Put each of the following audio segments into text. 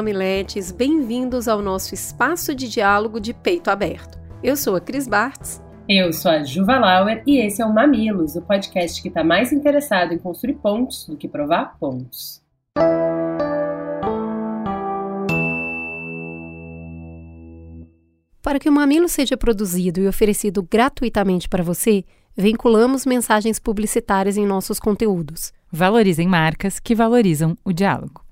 mamiletes, bem-vindos ao nosso espaço de diálogo de peito aberto. Eu sou a Cris Bartz. Eu sou a Juva Lauer e esse é o Mamilos, o podcast que está mais interessado em construir pontos do que provar pontos. Para que o Mamilo seja produzido e oferecido gratuitamente para você, vinculamos mensagens publicitárias em nossos conteúdos. Valorizem marcas que valorizam o diálogo.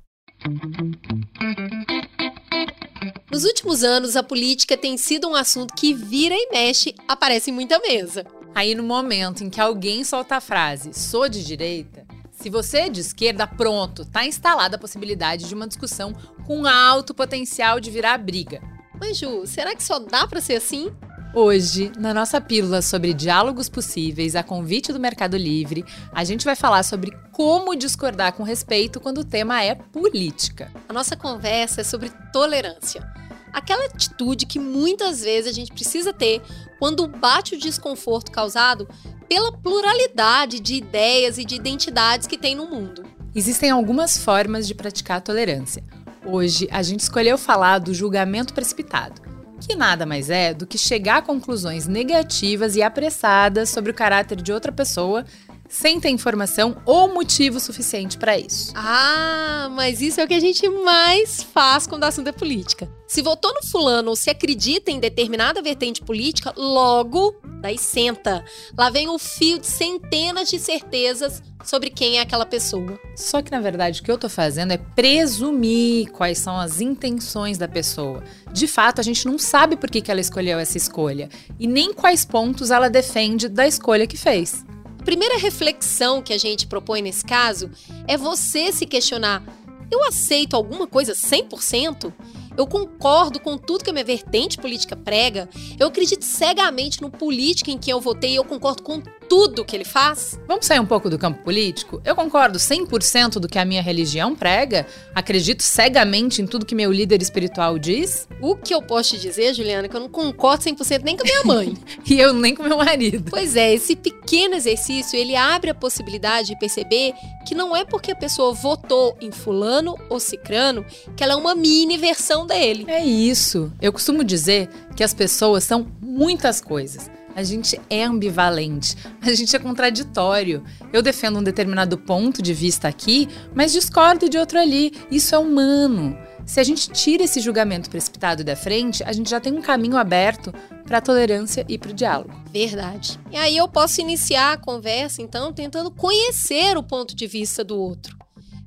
Nos últimos anos, a política tem sido um assunto que vira e mexe, aparece em muita mesa. Aí, no momento em que alguém solta a frase sou de direita, se você é de esquerda, pronto, tá instalada a possibilidade de uma discussão com alto potencial de virar briga. Mas, Ju, será que só dá para ser assim? Hoje, na nossa pílula sobre diálogos possíveis a convite do Mercado Livre, a gente vai falar sobre como discordar com respeito quando o tema é política. A nossa conversa é sobre tolerância. Aquela atitude que muitas vezes a gente precisa ter quando bate o desconforto causado pela pluralidade de ideias e de identidades que tem no mundo. Existem algumas formas de praticar a tolerância. Hoje, a gente escolheu falar do julgamento precipitado que nada mais é do que chegar a conclusões negativas e apressadas sobre o caráter de outra pessoa sem ter informação ou motivo suficiente para isso. Ah, mas isso é o que a gente mais faz quando o assunto é política. Se votou no fulano ou se acredita em determinada vertente política, logo, daí senta. Lá vem o fio de centenas de certezas sobre quem é aquela pessoa. Só que na verdade o que eu tô fazendo é presumir quais são as intenções da pessoa. De fato, a gente não sabe por que, que ela escolheu essa escolha e nem quais pontos ela defende da escolha que fez primeira reflexão que a gente propõe nesse caso é você se questionar: eu aceito alguma coisa 100%? Eu concordo com tudo que a minha vertente política prega. Eu acredito cegamente no político em quem eu votei e eu concordo com tudo que ele faz? Vamos sair um pouco do campo político? Eu concordo 100% do que a minha religião prega? Acredito cegamente em tudo que meu líder espiritual diz? O que eu posso te dizer, Juliana, é que eu não concordo 100% nem com a minha mãe. e eu nem com meu marido. Pois é, esse pequeno exercício, ele abre a possibilidade de perceber que não é porque a pessoa votou em fulano ou cicrano que ela é uma mini versão dele. É isso. Eu costumo dizer que as pessoas são muitas coisas. A gente é ambivalente, a gente é contraditório. Eu defendo um determinado ponto de vista aqui, mas discordo de outro ali. Isso é humano. Se a gente tira esse julgamento precipitado da frente, a gente já tem um caminho aberto para a tolerância e para o diálogo. Verdade. E aí eu posso iniciar a conversa, então, tentando conhecer o ponto de vista do outro.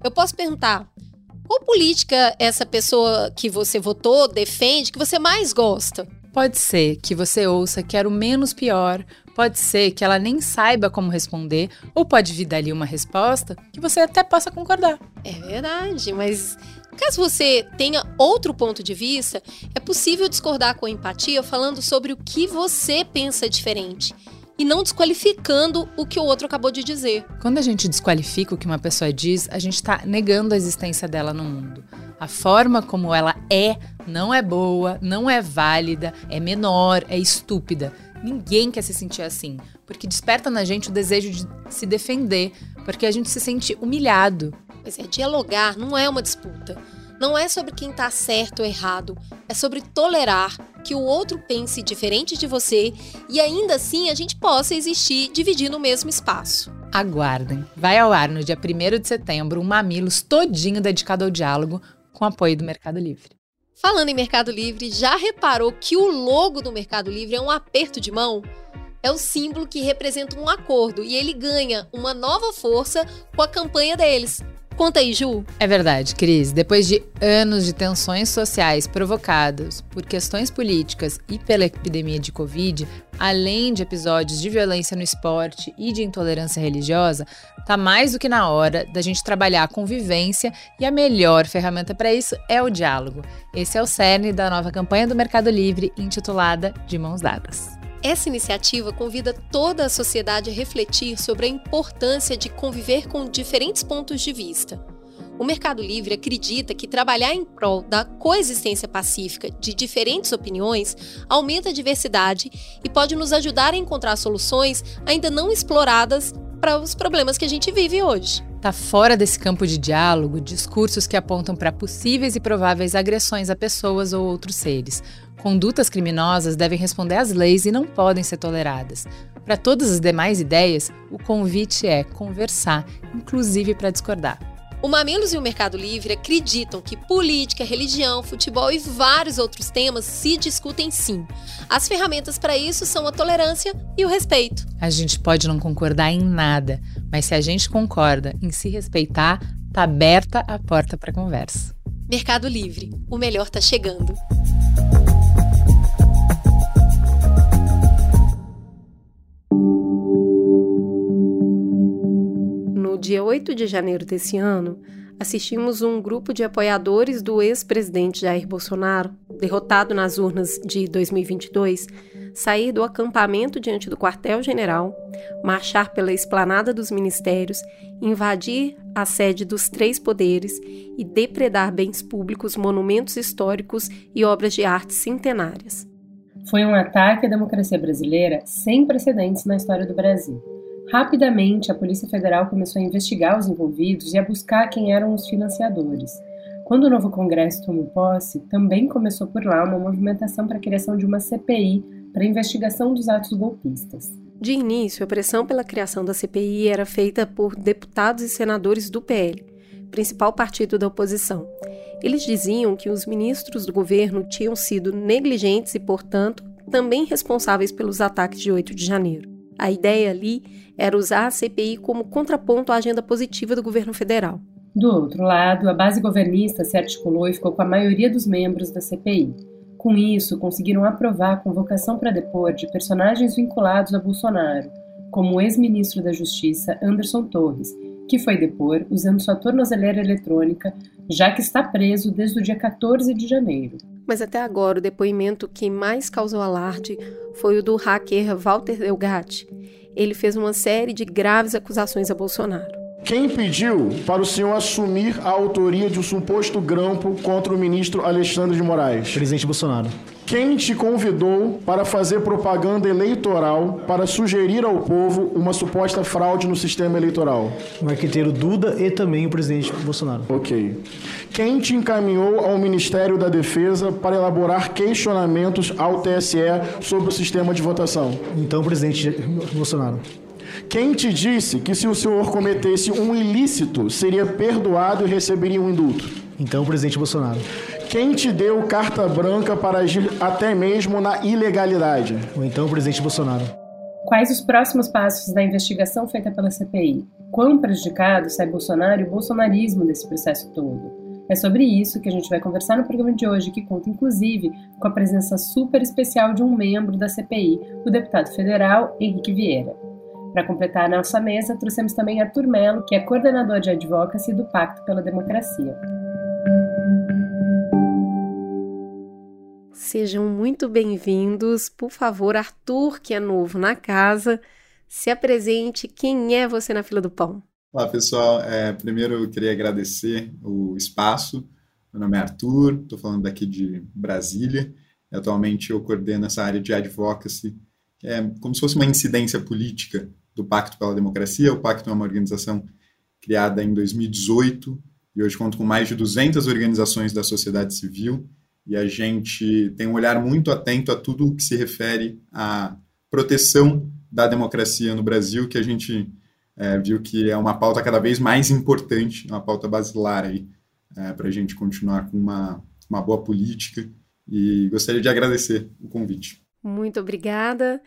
Eu posso perguntar: qual política essa pessoa que você votou defende que você mais gosta? Pode ser que você ouça que era o menos pior, pode ser que ela nem saiba como responder, ou pode vir dali uma resposta que você até possa concordar. É verdade, mas caso você tenha outro ponto de vista, é possível discordar com empatia falando sobre o que você pensa diferente e não desqualificando o que o outro acabou de dizer. Quando a gente desqualifica o que uma pessoa diz, a gente está negando a existência dela no mundo. A forma como ela é não é boa, não é válida, é menor, é estúpida. Ninguém quer se sentir assim, porque desperta na gente o desejo de se defender, porque a gente se sente humilhado. Pois é, dialogar não é uma disputa. Não é sobre quem está certo ou errado, é sobre tolerar que o outro pense diferente de você e ainda assim a gente possa existir dividindo o mesmo espaço. Aguardem. Vai ao ar no dia 1 de setembro um Mamilos todinho dedicado ao diálogo com apoio do Mercado Livre. Falando em Mercado Livre, já reparou que o logo do Mercado Livre é um aperto de mão? É o símbolo que representa um acordo e ele ganha uma nova força com a campanha deles Conta aí, Ju. É verdade, Cris. Depois de anos de tensões sociais provocadas por questões políticas e pela epidemia de Covid, além de episódios de violência no esporte e de intolerância religiosa, tá mais do que na hora da gente trabalhar a convivência e a melhor ferramenta para isso é o diálogo. Esse é o cerne da nova campanha do Mercado Livre intitulada De Mãos Dadas. Essa iniciativa convida toda a sociedade a refletir sobre a importância de conviver com diferentes pontos de vista. O Mercado Livre acredita que trabalhar em prol da coexistência pacífica de diferentes opiniões aumenta a diversidade e pode nos ajudar a encontrar soluções ainda não exploradas para os problemas que a gente vive hoje. Tá fora desse campo de diálogo discursos que apontam para possíveis e prováveis agressões a pessoas ou outros seres. Condutas criminosas devem responder às leis e não podem ser toleradas. Para todas as demais ideias, o convite é conversar, inclusive para discordar. O Mamilos e o Mercado Livre acreditam que política, religião, futebol e vários outros temas se discutem sim. As ferramentas para isso são a tolerância e o respeito. A gente pode não concordar em nada, mas se a gente concorda em se respeitar, tá aberta a porta para conversa. Mercado Livre, o melhor tá chegando. Dia 8 de janeiro desse ano, assistimos um grupo de apoiadores do ex-presidente Jair Bolsonaro, derrotado nas urnas de 2022, sair do acampamento diante do quartel-general, marchar pela esplanada dos ministérios, invadir a sede dos três poderes e depredar bens públicos, monumentos históricos e obras de arte centenárias. Foi um ataque à democracia brasileira sem precedentes na história do Brasil. Rapidamente, a Polícia Federal começou a investigar os envolvidos e a buscar quem eram os financiadores. Quando o novo Congresso tomou posse, também começou por lá uma movimentação para a criação de uma CPI para investigação dos atos golpistas. De início, a pressão pela criação da CPI era feita por deputados e senadores do PL, principal partido da oposição. Eles diziam que os ministros do governo tinham sido negligentes e, portanto, também responsáveis pelos ataques de 8 de janeiro. A ideia ali era usar a CPI como contraponto à agenda positiva do governo federal. Do outro lado, a base governista se articulou e ficou com a maioria dos membros da CPI. Com isso, conseguiram aprovar a convocação para depor de personagens vinculados a Bolsonaro, como o ex-ministro da Justiça Anderson Torres, que foi depor usando sua tornozeleira eletrônica, já que está preso desde o dia 14 de janeiro. Mas até agora, o depoimento que mais causou alarde foi o do hacker Walter Delgatti. Ele fez uma série de graves acusações a Bolsonaro. Quem pediu para o senhor assumir a autoria de um suposto grampo contra o ministro Alexandre de Moraes? Presidente Bolsonaro. Quem te convidou para fazer propaganda eleitoral para sugerir ao povo uma suposta fraude no sistema eleitoral? O arquiteiro Duda e também o presidente Bolsonaro. Ok. Quem te encaminhou ao Ministério da Defesa para elaborar questionamentos ao TSE sobre o sistema de votação? Então, presidente Bolsonaro. Quem te disse que se o senhor cometesse um ilícito, seria perdoado e receberia um indulto? Então, presidente Bolsonaro. Quem te deu carta branca para agir até mesmo na ilegalidade? Ou então, presidente Bolsonaro. Quais os próximos passos da investigação feita pela CPI? Quão prejudicado sai Bolsonaro e o bolsonarismo desse processo todo? É sobre isso que a gente vai conversar no programa de hoje, que conta inclusive com a presença super especial de um membro da CPI, o deputado federal Henrique Vieira. Para completar a nossa mesa, trouxemos também Arthur Melo, que é coordenador de advocacy do Pacto pela Democracia. Sejam muito bem-vindos. Por favor, Arthur, que é novo na casa, se apresente. Quem é você na fila do pão? Olá, pessoal. É, primeiro, eu queria agradecer o espaço. Meu nome é Arthur, estou falando daqui de Brasília. Atualmente, eu coordeno essa área de advocacy, é como se fosse uma incidência política do Pacto pela Democracia. O Pacto é uma organização criada em 2018 e hoje conta com mais de 200 organizações da sociedade civil e a gente tem um olhar muito atento a tudo o que se refere à proteção da democracia no Brasil, que a gente é, viu que é uma pauta cada vez mais importante, uma pauta basilar aí, é, para a gente continuar com uma, uma boa política. E gostaria de agradecer o convite. Muito obrigada.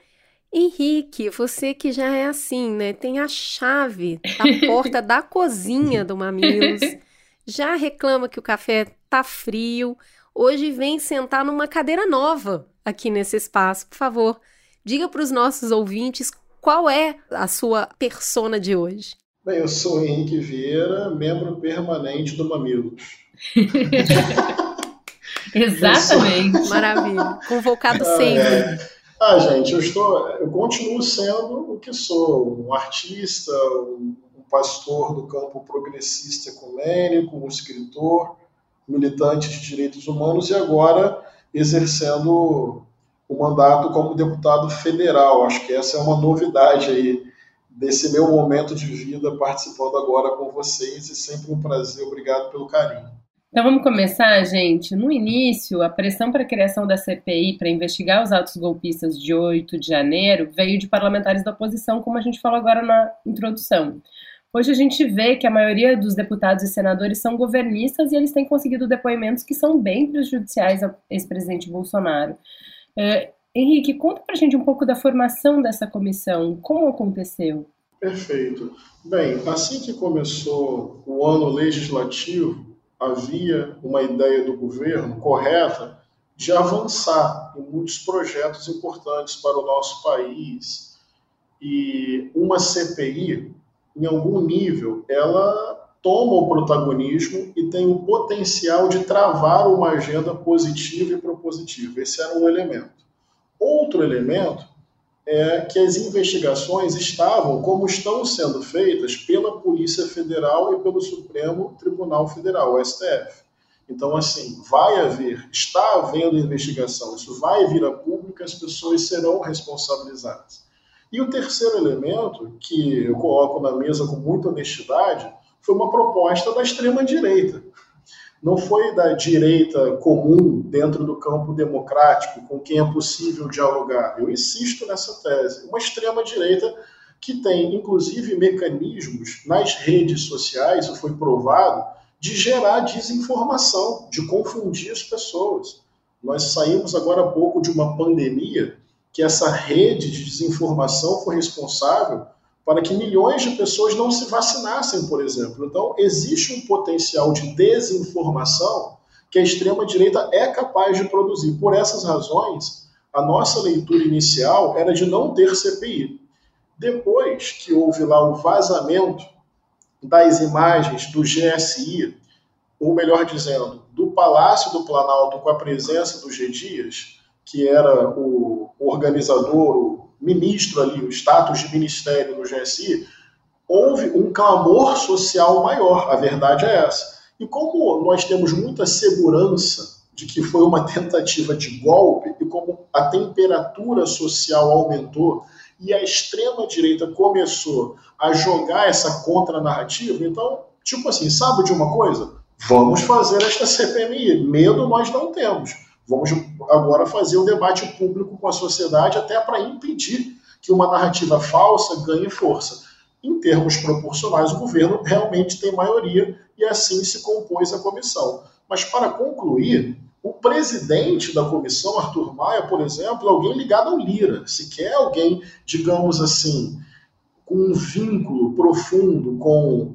Henrique, você que já é assim, né? Tem a chave da porta da cozinha do Mamilos. Já reclama que o café tá frio. Hoje vem sentar numa cadeira nova aqui nesse espaço. Por favor, diga para os nossos ouvintes qual é a sua persona de hoje. Bem, eu sou Henrique Vieira, membro permanente do Mamilos. Exatamente. Sou... Maravilha. Convocado ah, sempre. É... Ah, gente, eu estou, eu continuo sendo o que sou, um artista, um, um pastor do campo progressista ecumênico, um escritor, militante de direitos humanos e agora exercendo o mandato como deputado federal. Acho que essa é uma novidade aí desse meu momento de vida participando agora com vocês e sempre um prazer. Obrigado pelo carinho. Então vamos começar, gente. No início, a pressão para a criação da CPI para investigar os atos golpistas de 8 de janeiro veio de parlamentares da oposição, como a gente falou agora na introdução. Hoje a gente vê que a maioria dos deputados e senadores são governistas e eles têm conseguido depoimentos que são bem prejudiciais ao ex-presidente Bolsonaro. É, Henrique, conta para a gente um pouco da formação dessa comissão. Como aconteceu? Perfeito. Bem, assim que começou o ano legislativo, havia uma ideia do governo correta de avançar em muitos projetos importantes para o nosso país. E uma CPI, em algum nível, ela toma o protagonismo e tem o potencial de travar uma agenda positiva e propositiva. Esse era um elemento. Outro elemento é que as investigações estavam, como estão sendo feitas, pela Polícia Federal e pelo Supremo Tribunal Federal, o STF. Então, assim, vai haver, está havendo investigação, isso vai vir a público, as pessoas serão responsabilizadas. E o terceiro elemento, que eu coloco na mesa com muita honestidade, foi uma proposta da extrema-direita não foi da direita comum dentro do campo democrático com quem é possível dialogar. Eu insisto nessa tese. Uma extrema-direita que tem, inclusive, mecanismos nas redes sociais, isso foi provado, de gerar desinformação, de confundir as pessoas. Nós saímos agora há pouco de uma pandemia que essa rede de desinformação foi responsável para que milhões de pessoas não se vacinassem, por exemplo. Então, existe um potencial de desinformação que a extrema-direita é capaz de produzir. Por essas razões, a nossa leitura inicial era de não ter CPI. Depois que houve lá o vazamento das imagens do GSI, ou melhor dizendo, do Palácio do Planalto com a presença do G. Dias, que era o organizador, ministro ali, o status de ministério no GSI, houve um clamor social maior. A verdade é essa. E como nós temos muita segurança de que foi uma tentativa de golpe, e como a temperatura social aumentou e a extrema-direita começou a jogar essa contranarrativa, então, tipo assim, sabe de uma coisa? Vamos fazer esta CPMI. Medo nós não temos. Vamos agora fazer o debate público com a sociedade até para impedir que uma narrativa falsa ganhe força. Em termos proporcionais, o governo realmente tem maioria e assim se compôs a comissão. Mas para concluir, o presidente da comissão, Arthur Maia, por exemplo, é alguém ligado ao Lira. Se quer alguém, digamos assim, com um vínculo profundo com,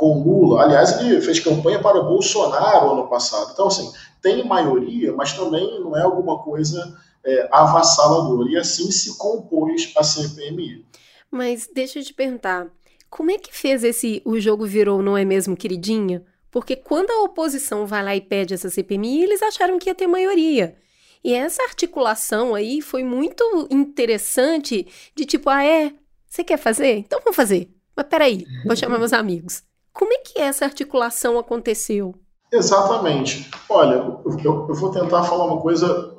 com Lula. Aliás, ele fez campanha para Bolsonaro ano passado. Então, assim, tem maioria, mas também não é alguma coisa é, avassaladora. E assim se compôs a CPMI. Mas deixa eu te perguntar, como é que fez esse O Jogo Virou Não É Mesmo Queridinha? Porque quando a oposição vai lá e pede essa CPMI, eles acharam que ia ter maioria. E essa articulação aí foi muito interessante, de tipo, ah, é? Você quer fazer? Então vamos fazer. Mas peraí, vou chamar meus amigos. Como é que essa articulação aconteceu? Exatamente. Olha, eu, eu vou tentar falar uma coisa,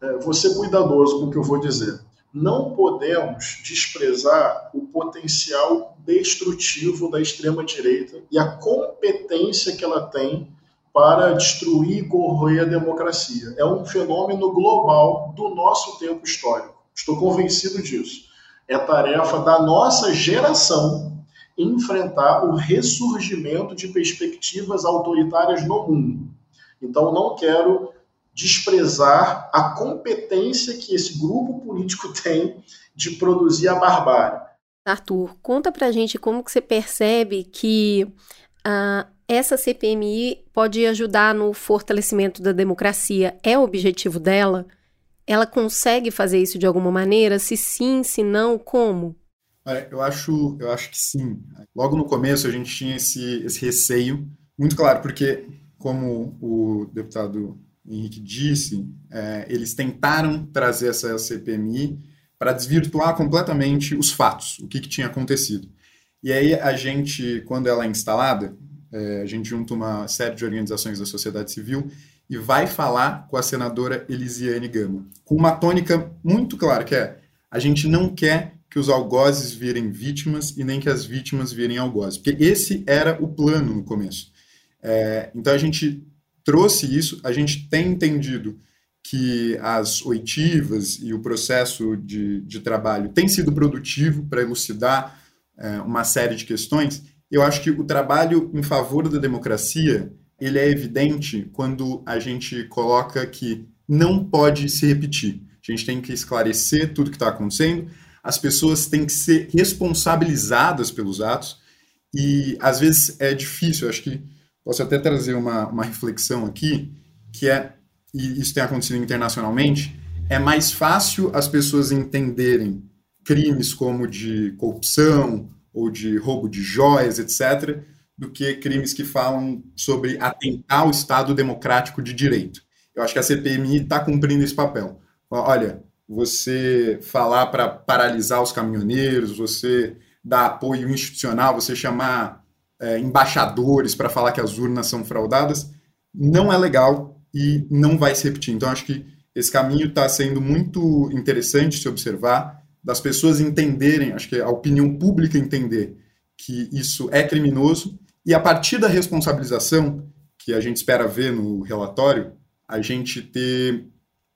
é, vou ser cuidadoso com o que eu vou dizer. Não podemos desprezar o potencial destrutivo da extrema-direita e a competência que ela tem para destruir e corroer a democracia. É um fenômeno global do nosso tempo histórico. Estou convencido disso. É tarefa da nossa geração enfrentar o ressurgimento de perspectivas autoritárias no mundo. Então, não quero desprezar a competência que esse grupo político tem de produzir a barbárie. Arthur, conta pra gente como que você percebe que uh, essa CPMI pode ajudar no fortalecimento da democracia. É o objetivo dela? Ela consegue fazer isso de alguma maneira? Se sim, se não, como? Eu acho, eu acho que sim. Logo no começo a gente tinha esse, esse receio, muito claro, porque, como o deputado Henrique disse, é, eles tentaram trazer essa CPMI para desvirtuar completamente os fatos, o que, que, tinha acontecido. E aí a gente, quando ela é instalada, é, a gente junta uma série de organizações da sociedade civil e vai falar com a senadora Elisiane Gama, com uma tônica muito clara, que é a gente não quer que os algozes virem vítimas e nem que as vítimas virem algozes, porque esse era o plano no começo. É, então a gente trouxe isso, a gente tem entendido que as oitivas e o processo de, de trabalho tem sido produtivo para elucidar é, uma série de questões. Eu acho que o trabalho em favor da democracia ele é evidente quando a gente coloca que não pode se repetir. A gente tem que esclarecer tudo que está acontecendo, as pessoas têm que ser responsabilizadas pelos atos, e às vezes é difícil, acho que posso até trazer uma, uma reflexão aqui, que é, e isso tem acontecido internacionalmente, é mais fácil as pessoas entenderem crimes como de corrupção ou de roubo de joias, etc., do que crimes que falam sobre atentar ao Estado democrático de direito. Eu acho que a CPMI está cumprindo esse papel. Olha, você falar para paralisar os caminhoneiros, você dar apoio institucional, você chamar é, embaixadores para falar que as urnas são fraudadas, não é legal e não vai se repetir. Então, acho que esse caminho está sendo muito interessante se observar, das pessoas entenderem, acho que a opinião pública entender que isso é criminoso e a partir da responsabilização, que a gente espera ver no relatório, a gente ter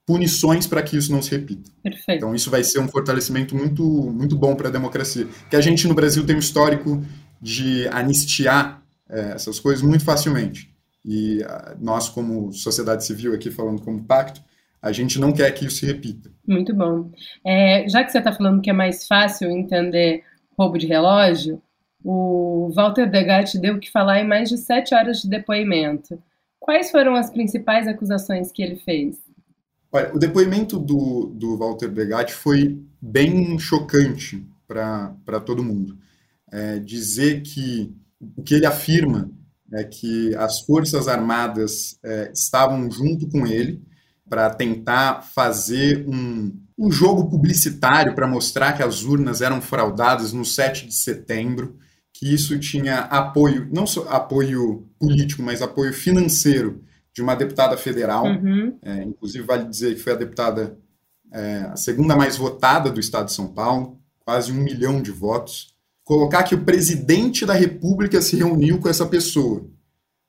punições para que isso não se repita. Perfeito. Então isso vai ser um fortalecimento muito, muito bom para a democracia. Que a gente no Brasil tem um histórico de anistiar é, essas coisas muito facilmente. E a, nós, como sociedade civil aqui falando como pacto, a gente não quer que isso se repita. Muito bom. É, já que você está falando que é mais fácil entender roubo de relógio, o Walter Degatti deu que falar em mais de sete horas de depoimento. Quais foram as principais acusações que ele fez? Olha, o depoimento do, do Walter Degatti foi bem chocante para todo mundo. É, dizer que o que ele afirma é que as Forças Armadas é, estavam junto com ele para tentar fazer um, um jogo publicitário para mostrar que as urnas eram fraudadas no 7 de setembro que isso tinha apoio, não só apoio político, mas apoio financeiro de uma deputada federal. Uhum. É, inclusive, vale dizer que foi a deputada é, a segunda mais votada do estado de São Paulo, quase um milhão de votos. Colocar que o presidente da República se reuniu com essa pessoa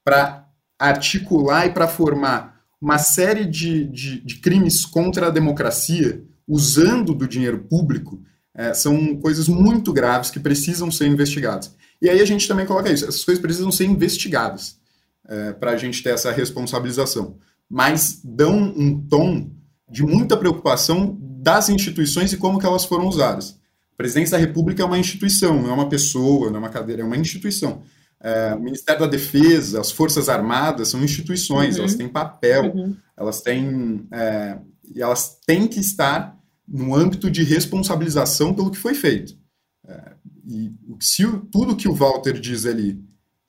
para articular e para formar uma série de, de, de crimes contra a democracia usando do dinheiro público é, são coisas muito graves que precisam ser investigadas. E aí a gente também coloca isso, essas coisas precisam ser investigadas é, para a gente ter essa responsabilização. Mas dão um tom de muita preocupação das instituições e como que elas foram usadas. A presidência da República é uma instituição, não é uma pessoa, não é uma cadeira, é uma instituição. É, o Ministério da Defesa, as Forças Armadas são instituições, uhum. elas têm papel, uhum. elas têm é, e elas têm que estar no âmbito de responsabilização pelo que foi feito. É, e se tudo que o Walter diz ali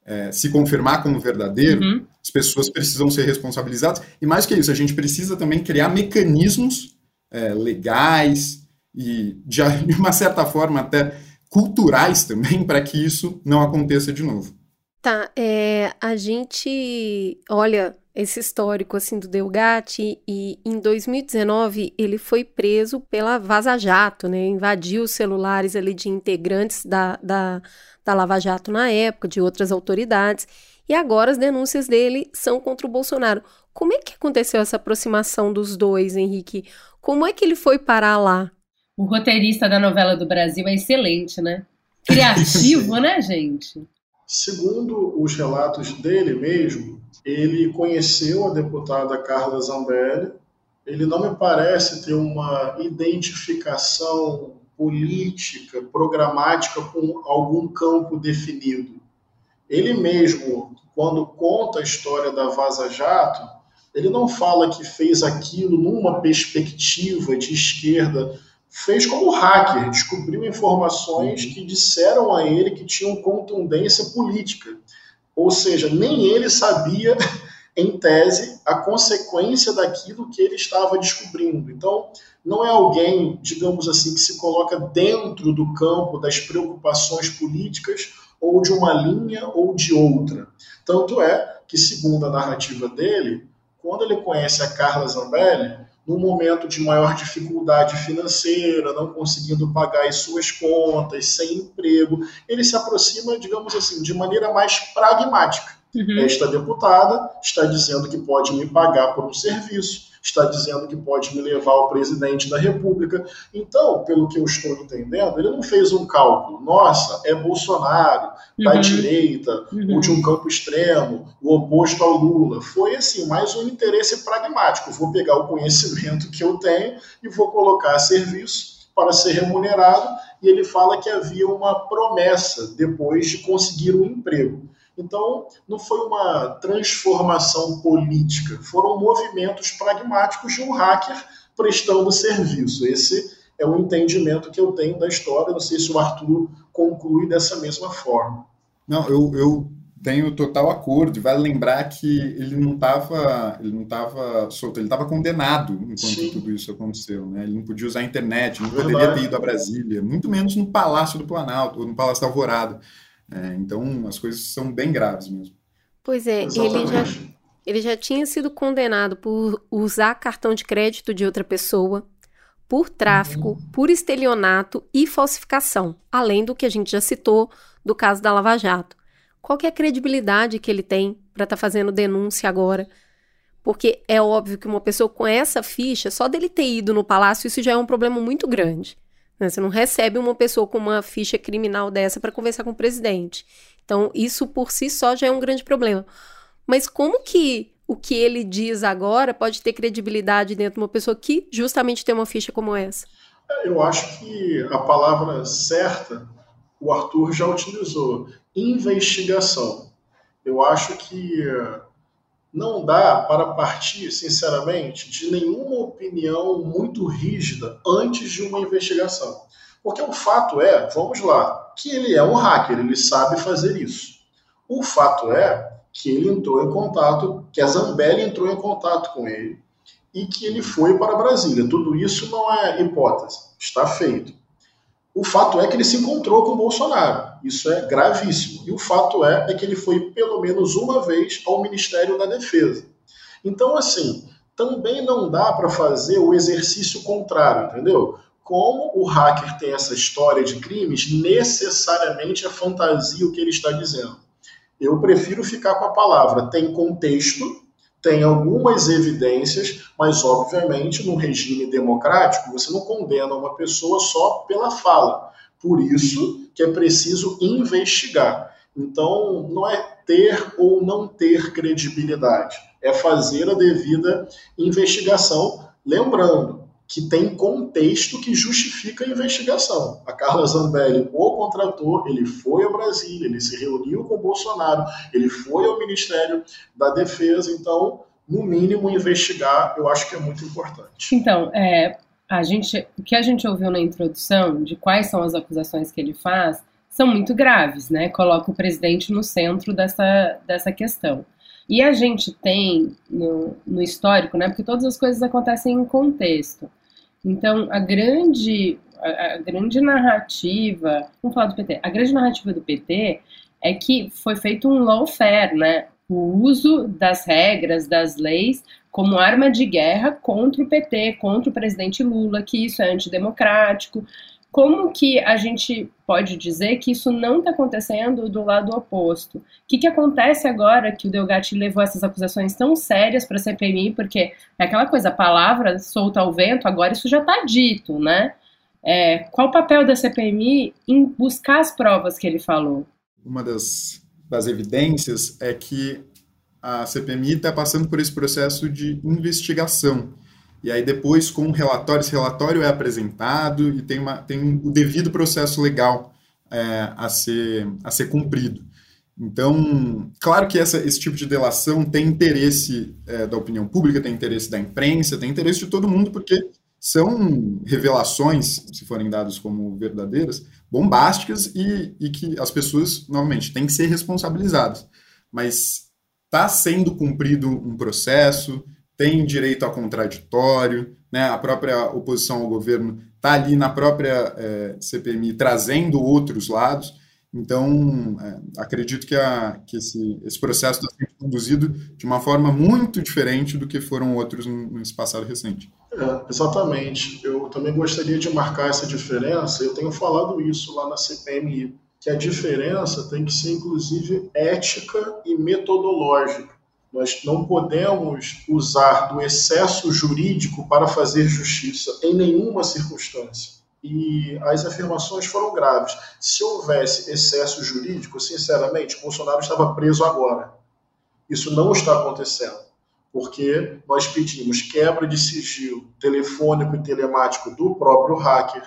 é, se confirmar como verdadeiro, uhum. as pessoas precisam ser responsabilizadas. E mais que isso, a gente precisa também criar mecanismos é, legais e, de, de uma certa forma, até culturais também, para que isso não aconteça de novo. Tá, é, a gente olha esse histórico assim do Delgatti e em 2019 ele foi preso pela Vaza Jato, né? Invadiu os celulares ali de integrantes da, da, da Lava Jato na época, de outras autoridades. E agora as denúncias dele são contra o Bolsonaro. Como é que aconteceu essa aproximação dos dois, Henrique? Como é que ele foi parar lá? O roteirista da novela do Brasil é excelente, né? Criativo, né, gente? Segundo os relatos dele mesmo, ele conheceu a deputada Carla Zambelli. Ele não me parece ter uma identificação política, programática com algum campo definido. Ele mesmo, quando conta a história da Vaza Jato, ele não fala que fez aquilo numa perspectiva de esquerda, fez como hacker, descobriu informações que disseram a ele que tinham contundência política. Ou seja, nem ele sabia, em tese, a consequência daquilo que ele estava descobrindo. Então, não é alguém, digamos assim, que se coloca dentro do campo das preocupações políticas ou de uma linha ou de outra. Tanto é que, segundo a narrativa dele, quando ele conhece a Carla Zambelli, no momento de maior dificuldade financeira, não conseguindo pagar as suas contas, sem emprego, ele se aproxima, digamos assim, de maneira mais pragmática. Uhum. Esta deputada está dizendo que pode me pagar por um serviço, está dizendo que pode me levar ao presidente da República. Então, pelo que eu estou entendendo, ele não fez um cálculo. Nossa, é Bolsonaro, da uhum. direita, uhum. ou de um campo extremo, o oposto ao Lula. Foi assim, mais um interesse pragmático. Vou pegar o conhecimento que eu tenho e vou colocar a serviço para ser remunerado. E ele fala que havia uma promessa depois de conseguir um emprego. Então, não foi uma transformação política, foram movimentos pragmáticos de um hacker prestando serviço. Esse é o entendimento que eu tenho da história. Não sei se o Arthur conclui dessa mesma forma. Não, eu, eu tenho total acordo. Vale lembrar que ele não estava ele não estava solto, ele estava condenado enquanto Sim. tudo isso aconteceu. Né? Ele não podia usar a internet, não Verdade. poderia ter ido a Brasília, muito menos no Palácio do Planalto ou no Palácio da Alvorada. É, então, as coisas são bem graves mesmo. Pois é, ele já, ele já tinha sido condenado por usar cartão de crédito de outra pessoa, por tráfico, uhum. por estelionato e falsificação, além do que a gente já citou do caso da Lava Jato. Qual é a credibilidade que ele tem para estar tá fazendo denúncia agora? Porque é óbvio que uma pessoa com essa ficha, só dele ter ido no palácio, isso já é um problema muito grande. Né? Você não recebe uma pessoa com uma ficha criminal dessa para conversar com o presidente. Então, isso por si só já é um grande problema. Mas como que o que ele diz agora pode ter credibilidade dentro de uma pessoa que justamente tem uma ficha como essa? Eu acho que a palavra certa o Arthur já utilizou: investigação. Eu acho que não dá para partir, sinceramente, de nenhuma opinião muito rígida antes de uma investigação. Porque o fato é, vamos lá, que ele é um hacker, ele sabe fazer isso. O fato é que ele entrou em contato, que a Zambelli entrou em contato com ele e que ele foi para Brasília. Tudo isso não é hipótese, está feito. O fato é que ele se encontrou com o Bolsonaro. Isso é gravíssimo. E o fato é, é que ele foi pelo menos uma vez ao Ministério da Defesa. Então, assim, também não dá para fazer o exercício contrário, entendeu? Como o hacker tem essa história de crimes, necessariamente é fantasia o que ele está dizendo. Eu prefiro ficar com a palavra tem contexto tem algumas evidências, mas obviamente no regime democrático você não condena uma pessoa só pela fala. Por isso que é preciso investigar. Então não é ter ou não ter credibilidade, é fazer a devida investigação, lembrando que tem contexto que justifica a investigação. A Carla Zambelli o contratou, ele foi a Brasília, ele se reuniu com o Bolsonaro, ele foi ao Ministério da Defesa, então, no mínimo, investigar, eu acho que é muito importante. Então, é, a gente, o que a gente ouviu na introdução de quais são as acusações que ele faz são muito graves, né? Coloca o presidente no centro dessa, dessa questão. E a gente tem no, no histórico, né? Porque todas as coisas acontecem em contexto. Então, a grande, a, a, grande narrativa, vamos falar do PT, a grande narrativa do PT é que foi feito um lawfare, né? O uso das regras, das leis, como arma de guerra contra o PT, contra o presidente Lula, que isso é antidemocrático, como que a gente pode dizer que isso não está acontecendo do lado oposto? O que, que acontece agora que o Delgatti levou essas acusações tão sérias para a CPMI? Porque é aquela coisa, a palavra solta ao vento, agora isso já está dito, né? É, qual o papel da CPMI em buscar as provas que ele falou? Uma das das evidências é que a CPMI está passando por esse processo de investigação. E aí depois, com o relatório, esse relatório é apresentado e tem, uma, tem o devido processo legal é, a, ser, a ser cumprido. Então, claro que essa, esse tipo de delação tem interesse é, da opinião pública, tem interesse da imprensa, tem interesse de todo mundo, porque são revelações, se forem dadas como verdadeiras, bombásticas e, e que as pessoas, novamente, têm que ser responsabilizadas. Mas está sendo cumprido um processo, tem direito a contraditório, né? a própria oposição ao governo está ali na própria é, CPMI trazendo outros lados. Então, é, acredito que, a, que esse, esse processo está sendo conduzido de uma forma muito diferente do que foram outros nesse passado recente. É, exatamente. Eu também gostaria de marcar essa diferença. Eu tenho falado isso lá na CPMI, que a diferença tem que ser, inclusive, ética e metodológica. Nós não podemos usar do excesso jurídico para fazer justiça em nenhuma circunstância e as afirmações foram graves. Se houvesse excesso jurídico, sinceramente, Bolsonaro estava preso agora. Isso não está acontecendo, porque nós pedimos quebra de sigilo telefônico e telemático do próprio hacker.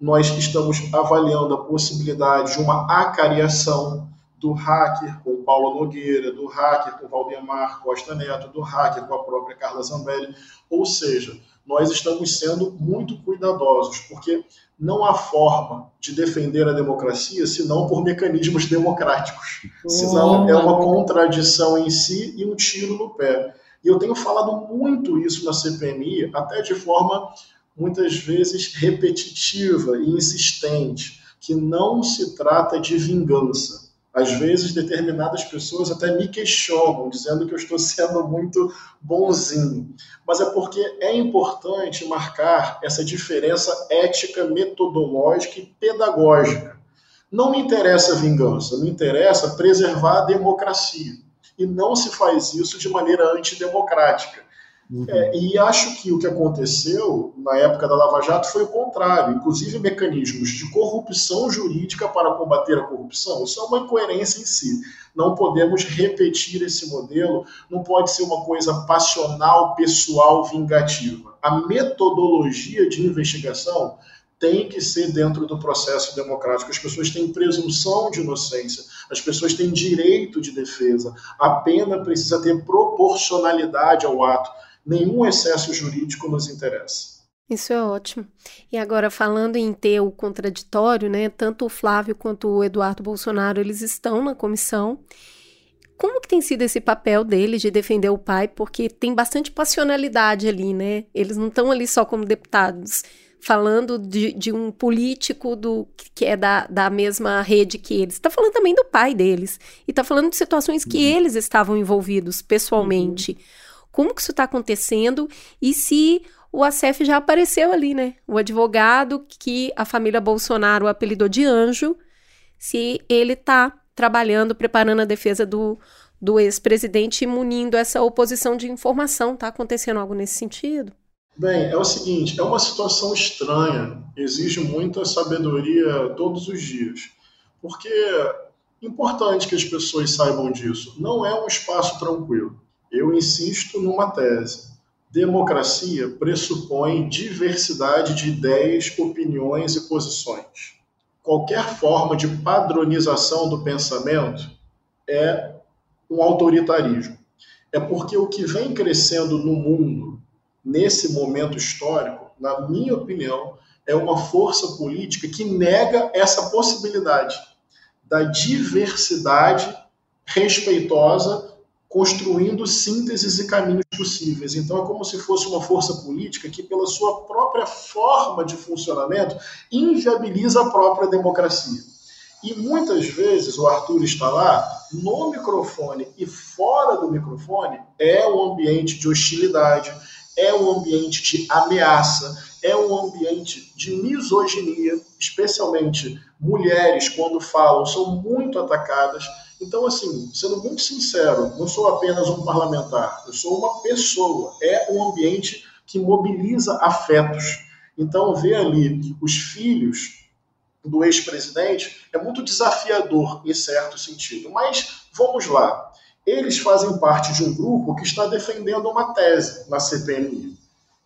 Nós estamos avaliando a possibilidade de uma acariação do hacker com Paulo Nogueira, do hacker com Valdemar Costa Neto, do hacker com a própria Carla Zambelli. Ou seja, nós estamos sendo muito cuidadosos, porque não há forma de defender a democracia senão por mecanismos democráticos. Senão é uma contradição em si e um tiro no pé. E eu tenho falado muito isso na CPMI, até de forma muitas vezes repetitiva e insistente, que não se trata de vingança às vezes, determinadas pessoas até me questionam, dizendo que eu estou sendo muito bonzinho. Mas é porque é importante marcar essa diferença ética, metodológica e pedagógica. Não me interessa a vingança, me interessa preservar a democracia. E não se faz isso de maneira antidemocrática. Uhum. É, e acho que o que aconteceu na época da Lava Jato foi o contrário, inclusive mecanismos de corrupção jurídica para combater a corrupção. Isso é uma incoerência em si. Não podemos repetir esse modelo, não pode ser uma coisa passional, pessoal, vingativa. A metodologia de investigação tem que ser dentro do processo democrático. As pessoas têm presunção de inocência, as pessoas têm direito de defesa. A pena precisa ter proporcionalidade ao ato nenhum excesso jurídico nos interessa. Isso é ótimo. E agora, falando em ter o contraditório, né? Tanto o Flávio quanto o Eduardo Bolsonaro, eles estão na comissão. Como que tem sido esse papel deles de defender o pai? Porque tem bastante passionalidade ali, né? Eles não estão ali só como deputados, falando de, de um político do que é da, da mesma rede que eles. Está falando também do pai deles. E está falando de situações que uhum. eles estavam envolvidos pessoalmente. Uhum como que isso está acontecendo e se o ACF já apareceu ali, né? O advogado que a família Bolsonaro apelidou de anjo, se ele está trabalhando, preparando a defesa do, do ex-presidente e munindo essa oposição de informação. Está acontecendo algo nesse sentido? Bem, é o seguinte, é uma situação estranha, exige muita sabedoria todos os dias, porque é importante que as pessoas saibam disso, não é um espaço tranquilo. Eu insisto numa tese. Democracia pressupõe diversidade de ideias, opiniões e posições. Qualquer forma de padronização do pensamento é um autoritarismo. É porque o que vem crescendo no mundo nesse momento histórico, na minha opinião, é uma força política que nega essa possibilidade da diversidade respeitosa construindo sínteses e caminhos possíveis. Então é como se fosse uma força política que, pela sua própria forma de funcionamento, inviabiliza a própria democracia. E muitas vezes o Arthur está lá, no microfone e fora do microfone, é um ambiente de hostilidade, é um ambiente de ameaça, é um ambiente de misoginia, especialmente mulheres, quando falam, são muito atacadas então, assim, sendo muito sincero, não sou apenas um parlamentar, eu sou uma pessoa. É um ambiente que mobiliza afetos. Então, ver ali os filhos do ex-presidente é muito desafiador em certo sentido. Mas vamos lá. Eles fazem parte de um grupo que está defendendo uma tese na CPMI,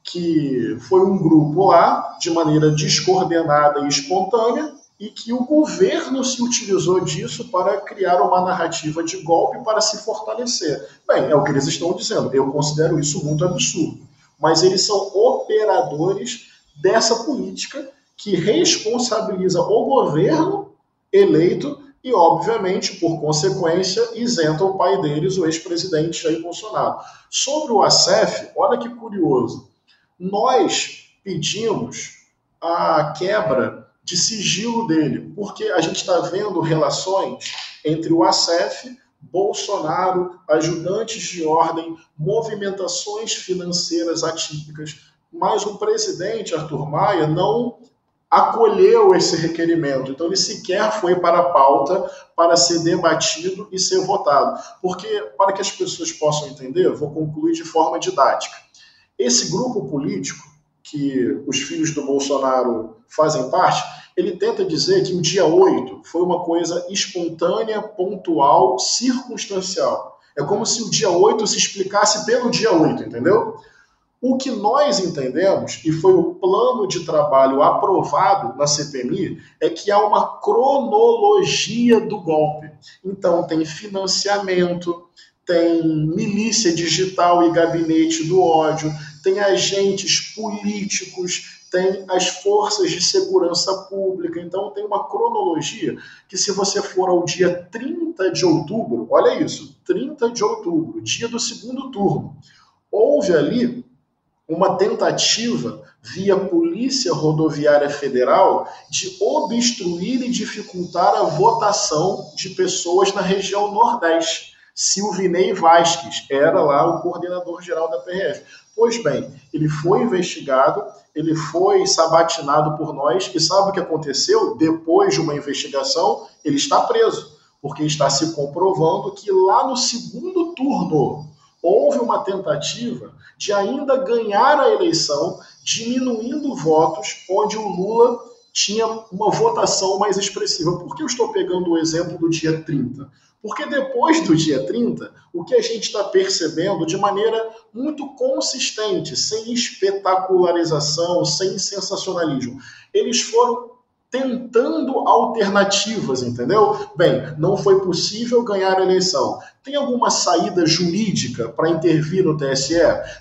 que foi um grupo lá, de maneira descoordenada e espontânea, e que o governo se utilizou disso para criar uma narrativa de golpe para se fortalecer. Bem, é o que eles estão dizendo. Eu considero isso muito absurdo. Mas eles são operadores dessa política que responsabiliza o governo eleito e, obviamente, por consequência, isenta o pai deles, o ex-presidente Jair Bolsonaro. Sobre o ASEF, olha que curioso. Nós pedimos a quebra de sigilo dele, porque a gente está vendo relações entre o ASEF, Bolsonaro, ajudantes de ordem, movimentações financeiras atípicas, mas o presidente Arthur Maia não acolheu esse requerimento. Então, ele sequer foi para a pauta para ser debatido e ser votado. Porque, para que as pessoas possam entender, vou concluir de forma didática. Esse grupo político, que os filhos do Bolsonaro fazem parte, ele tenta dizer que o dia 8 foi uma coisa espontânea, pontual, circunstancial. É como se o dia 8 se explicasse pelo dia 8, entendeu? O que nós entendemos, e foi o plano de trabalho aprovado na CPMI, é que há uma cronologia do golpe. Então, tem financiamento, tem milícia digital e gabinete do ódio, tem agentes políticos, tem as forças de segurança pública. Então, tem uma cronologia que, se você for ao dia 30 de outubro, olha isso, 30 de outubro, dia do segundo turno, houve ali uma tentativa via Polícia Rodoviária Federal de obstruir e dificultar a votação de pessoas na região Nordeste. Silvinei Vasques era lá o coordenador geral da PRF. Pois bem, ele foi investigado, ele foi sabatinado por nós, e sabe o que aconteceu? Depois de uma investigação, ele está preso, porque está se comprovando que lá no segundo turno houve uma tentativa de ainda ganhar a eleição, diminuindo votos, onde o Lula tinha uma votação mais expressiva. Por que eu estou pegando o exemplo do dia 30? Porque depois do dia 30, o que a gente está percebendo de maneira muito consistente, sem espetacularização, sem sensacionalismo, eles foram tentando alternativas, entendeu? Bem, não foi possível ganhar a eleição. Tem alguma saída jurídica para intervir no TSE?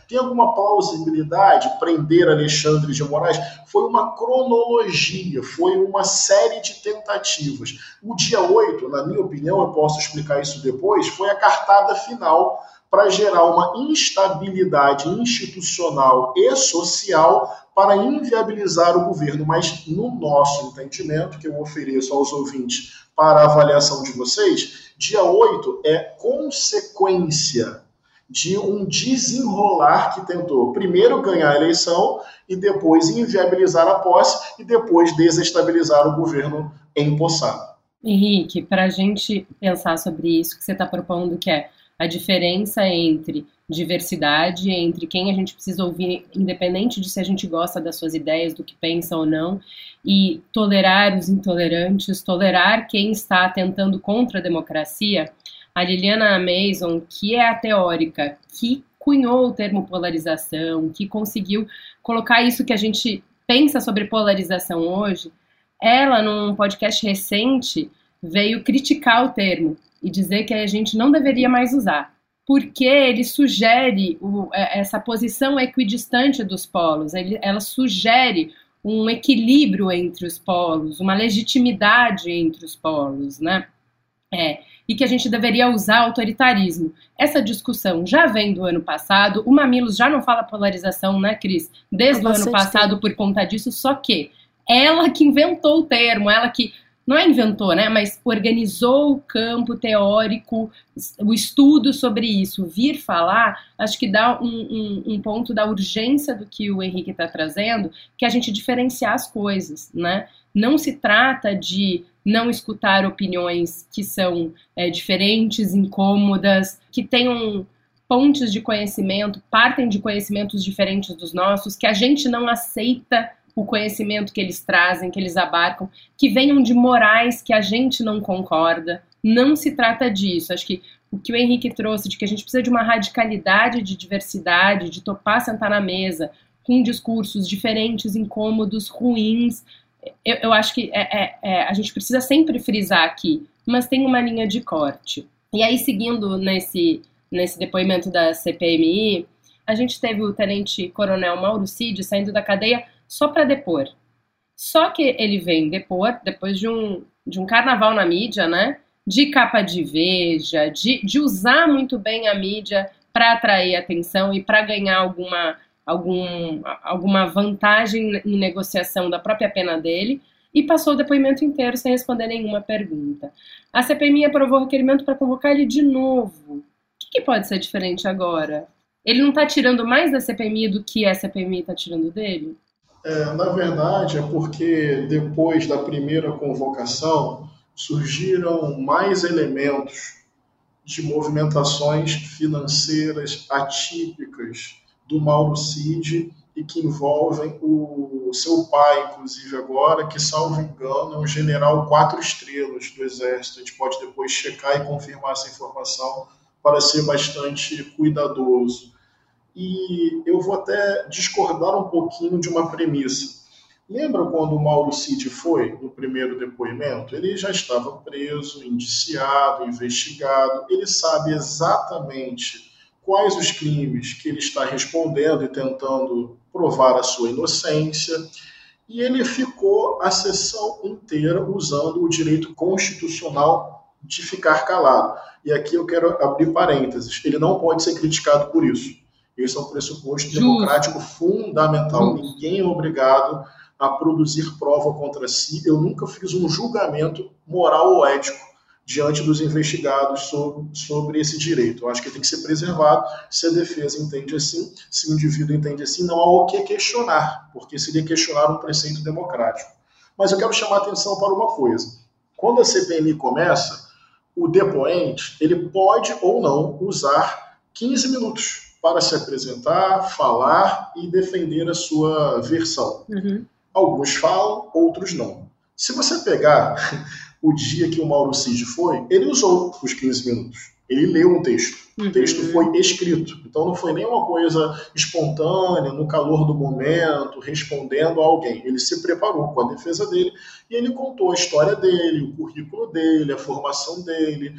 Tem alguma plausibilidade prender Alexandre de Moraes? Foi uma cronologia, foi uma série de tentativas. O dia 8, na minha opinião, eu posso explicar isso depois, foi a cartada final para gerar uma instabilidade institucional e social para inviabilizar o governo. Mas, no nosso entendimento, que eu ofereço aos ouvintes para avaliação de vocês, dia 8 é consequência de um desenrolar que tentou primeiro ganhar a eleição e depois inviabilizar a posse e depois desestabilizar o governo empossado. Henrique, para a gente pensar sobre isso que você está propondo, que é a diferença entre diversidade, entre quem a gente precisa ouvir, independente de se a gente gosta das suas ideias, do que pensa ou não, e tolerar os intolerantes, tolerar quem está tentando contra a democracia. A Liliana Mason, que é a teórica que cunhou o termo polarização, que conseguiu colocar isso que a gente pensa sobre polarização hoje, ela, num podcast recente, veio criticar o termo e dizer que a gente não deveria mais usar, porque ele sugere o, é, essa posição equidistante dos polos, ele, ela sugere um equilíbrio entre os polos, uma legitimidade entre os polos, né? É, e que a gente deveria usar autoritarismo. Essa discussão já vem do ano passado, o Mamilos já não fala polarização, né, Cris? Desde o ano passado por conta disso, só que ela que inventou o termo, ela que não é inventou, né, mas organizou o campo teórico, o estudo sobre isso, vir falar, acho que dá um, um, um ponto da urgência do que o Henrique está trazendo, que a gente diferenciar as coisas, né? Não se trata de não escutar opiniões que são é, diferentes, incômodas, que tenham pontes de conhecimento, partem de conhecimentos diferentes dos nossos, que a gente não aceita o conhecimento que eles trazem, que eles abarcam, que venham de morais que a gente não concorda. Não se trata disso. Acho que o que o Henrique trouxe de que a gente precisa de uma radicalidade de diversidade, de topar sentar na mesa com discursos diferentes, incômodos, ruins. Eu, eu acho que é, é, é, a gente precisa sempre frisar aqui, mas tem uma linha de corte. E aí, seguindo nesse, nesse depoimento da CPMI, a gente teve o tenente-coronel Mauro Cid saindo da cadeia só para depor. Só que ele vem depor depois de um, de um carnaval na mídia, né? De capa de veja, de, de usar muito bem a mídia para atrair atenção e para ganhar alguma, algum, alguma vantagem em negociação da própria pena dele e passou o depoimento inteiro sem responder nenhuma pergunta. A CPMI aprovou o requerimento para convocar ele de novo. O que, que pode ser diferente agora? Ele não está tirando mais da CPMI do que a CPMI está tirando dele? É, na verdade, é porque depois da primeira convocação surgiram mais elementos de movimentações financeiras atípicas do Mauro Cid e que envolvem o seu pai, inclusive agora, que, salvo engano, é um general quatro estrelas do Exército. A gente pode depois checar e confirmar essa informação para ser bastante cuidadoso. E eu vou até discordar um pouquinho de uma premissa. Lembra quando o Mauro Cid foi no primeiro depoimento? Ele já estava preso, indiciado, investigado, ele sabe exatamente quais os crimes que ele está respondendo e tentando provar a sua inocência. E ele ficou a sessão inteira usando o direito constitucional de ficar calado. E aqui eu quero abrir parênteses: ele não pode ser criticado por isso. Esse é um pressuposto Justo. democrático fundamental. Justo. Ninguém é obrigado a produzir prova contra si. Eu nunca fiz um julgamento moral ou ético diante dos investigados sobre, sobre esse direito. Eu acho que tem que ser preservado se a defesa entende assim, se o indivíduo entende assim, não há o que questionar, porque seria questionar um preceito democrático. Mas eu quero chamar a atenção para uma coisa. Quando a CPMI começa, o depoente ele pode ou não usar 15 minutos para se apresentar, falar e defender a sua versão. Uhum. Alguns falam, outros não. Se você pegar o dia que o Mauro Cid foi, ele usou os 15 minutos. Ele leu um texto. O uhum. texto foi escrito. Então não foi nenhuma coisa espontânea, no calor do momento, respondendo a alguém. Ele se preparou com a defesa dele e ele contou a história dele, o currículo dele, a formação dele,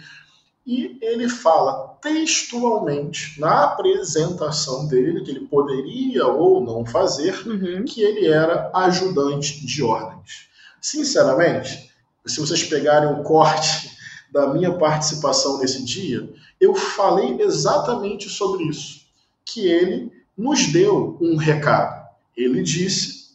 e ele fala textualmente na apresentação dele que ele poderia ou não fazer uhum. que ele era ajudante de ordens. Sinceramente, se vocês pegarem o corte da minha participação nesse dia, eu falei exatamente sobre isso, que ele nos deu um recado. Ele disse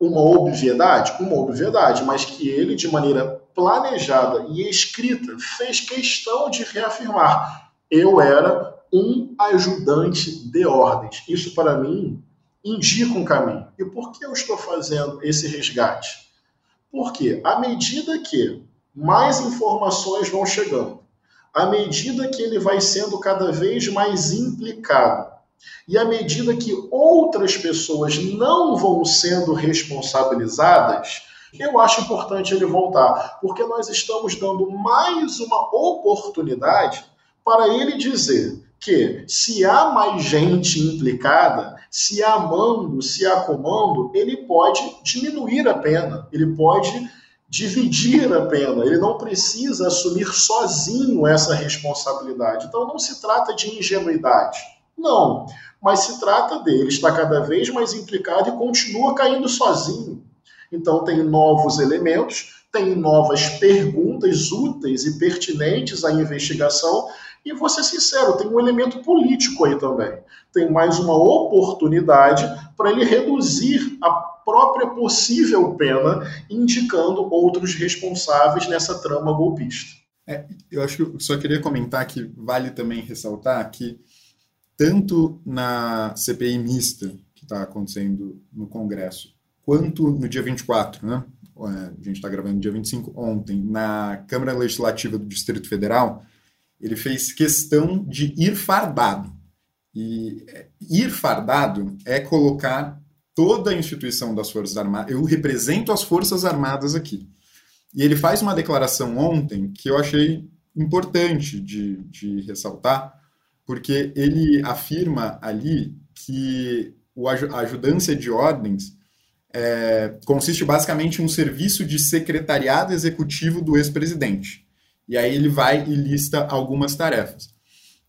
uma obviedade, uma obviedade, mas que ele de maneira planejada e escrita, fez questão de reafirmar: eu era um ajudante de ordens. Isso, para mim, indica um caminho. E por que eu estou fazendo esse resgate? Porque, à medida que mais informações vão chegando, à medida que ele vai sendo cada vez mais implicado, e à medida que outras pessoas não vão sendo responsabilizadas, eu acho importante ele voltar, porque nós estamos dando mais uma oportunidade para ele dizer que se há mais gente implicada, se há mando, se há comando, ele pode diminuir a pena, ele pode dividir a pena, ele não precisa assumir sozinho essa responsabilidade. Então não se trata de ingenuidade, não, mas se trata dele estar cada vez mais implicado e continua caindo sozinho. Então, tem novos elementos, tem novas perguntas úteis e pertinentes à investigação. E vou ser sincero, tem um elemento político aí também. Tem mais uma oportunidade para ele reduzir a própria possível pena, indicando outros responsáveis nessa trama golpista. É, eu acho que eu só queria comentar que vale também ressaltar que tanto na CPI mista que está acontecendo no Congresso, quanto no dia 24, né? É, a gente está gravando no dia 25, ontem, na Câmara Legislativa do Distrito Federal, ele fez questão de ir fardado. E é, ir fardado é colocar toda a instituição das Forças Armadas, eu represento as Forças Armadas aqui. E ele faz uma declaração ontem que eu achei importante de, de ressaltar, porque ele afirma ali que a ajudância de ordens é, consiste basicamente em um serviço de secretariado executivo do ex-presidente. E aí ele vai e lista algumas tarefas.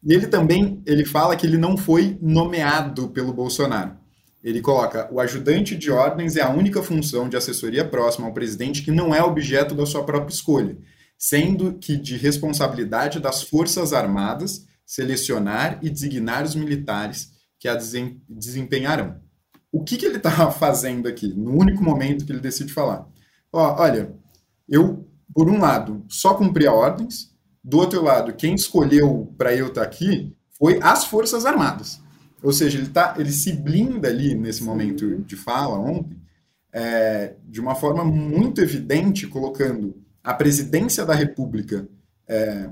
E ele também ele fala que ele não foi nomeado pelo Bolsonaro. Ele coloca: o ajudante de ordens é a única função de assessoria próxima ao presidente que não é objeto da sua própria escolha, sendo que de responsabilidade das Forças Armadas selecionar e designar os militares que a desempenharão. O que, que ele está fazendo aqui, no único momento que ele decide falar? Ó, olha, eu, por um lado, só cumpri ordens, do outro lado, quem escolheu para eu estar tá aqui foi as Forças Armadas. Ou seja, ele, tá, ele se blinda ali nesse momento de fala ontem, é, de uma forma muito evidente, colocando a presidência da República é,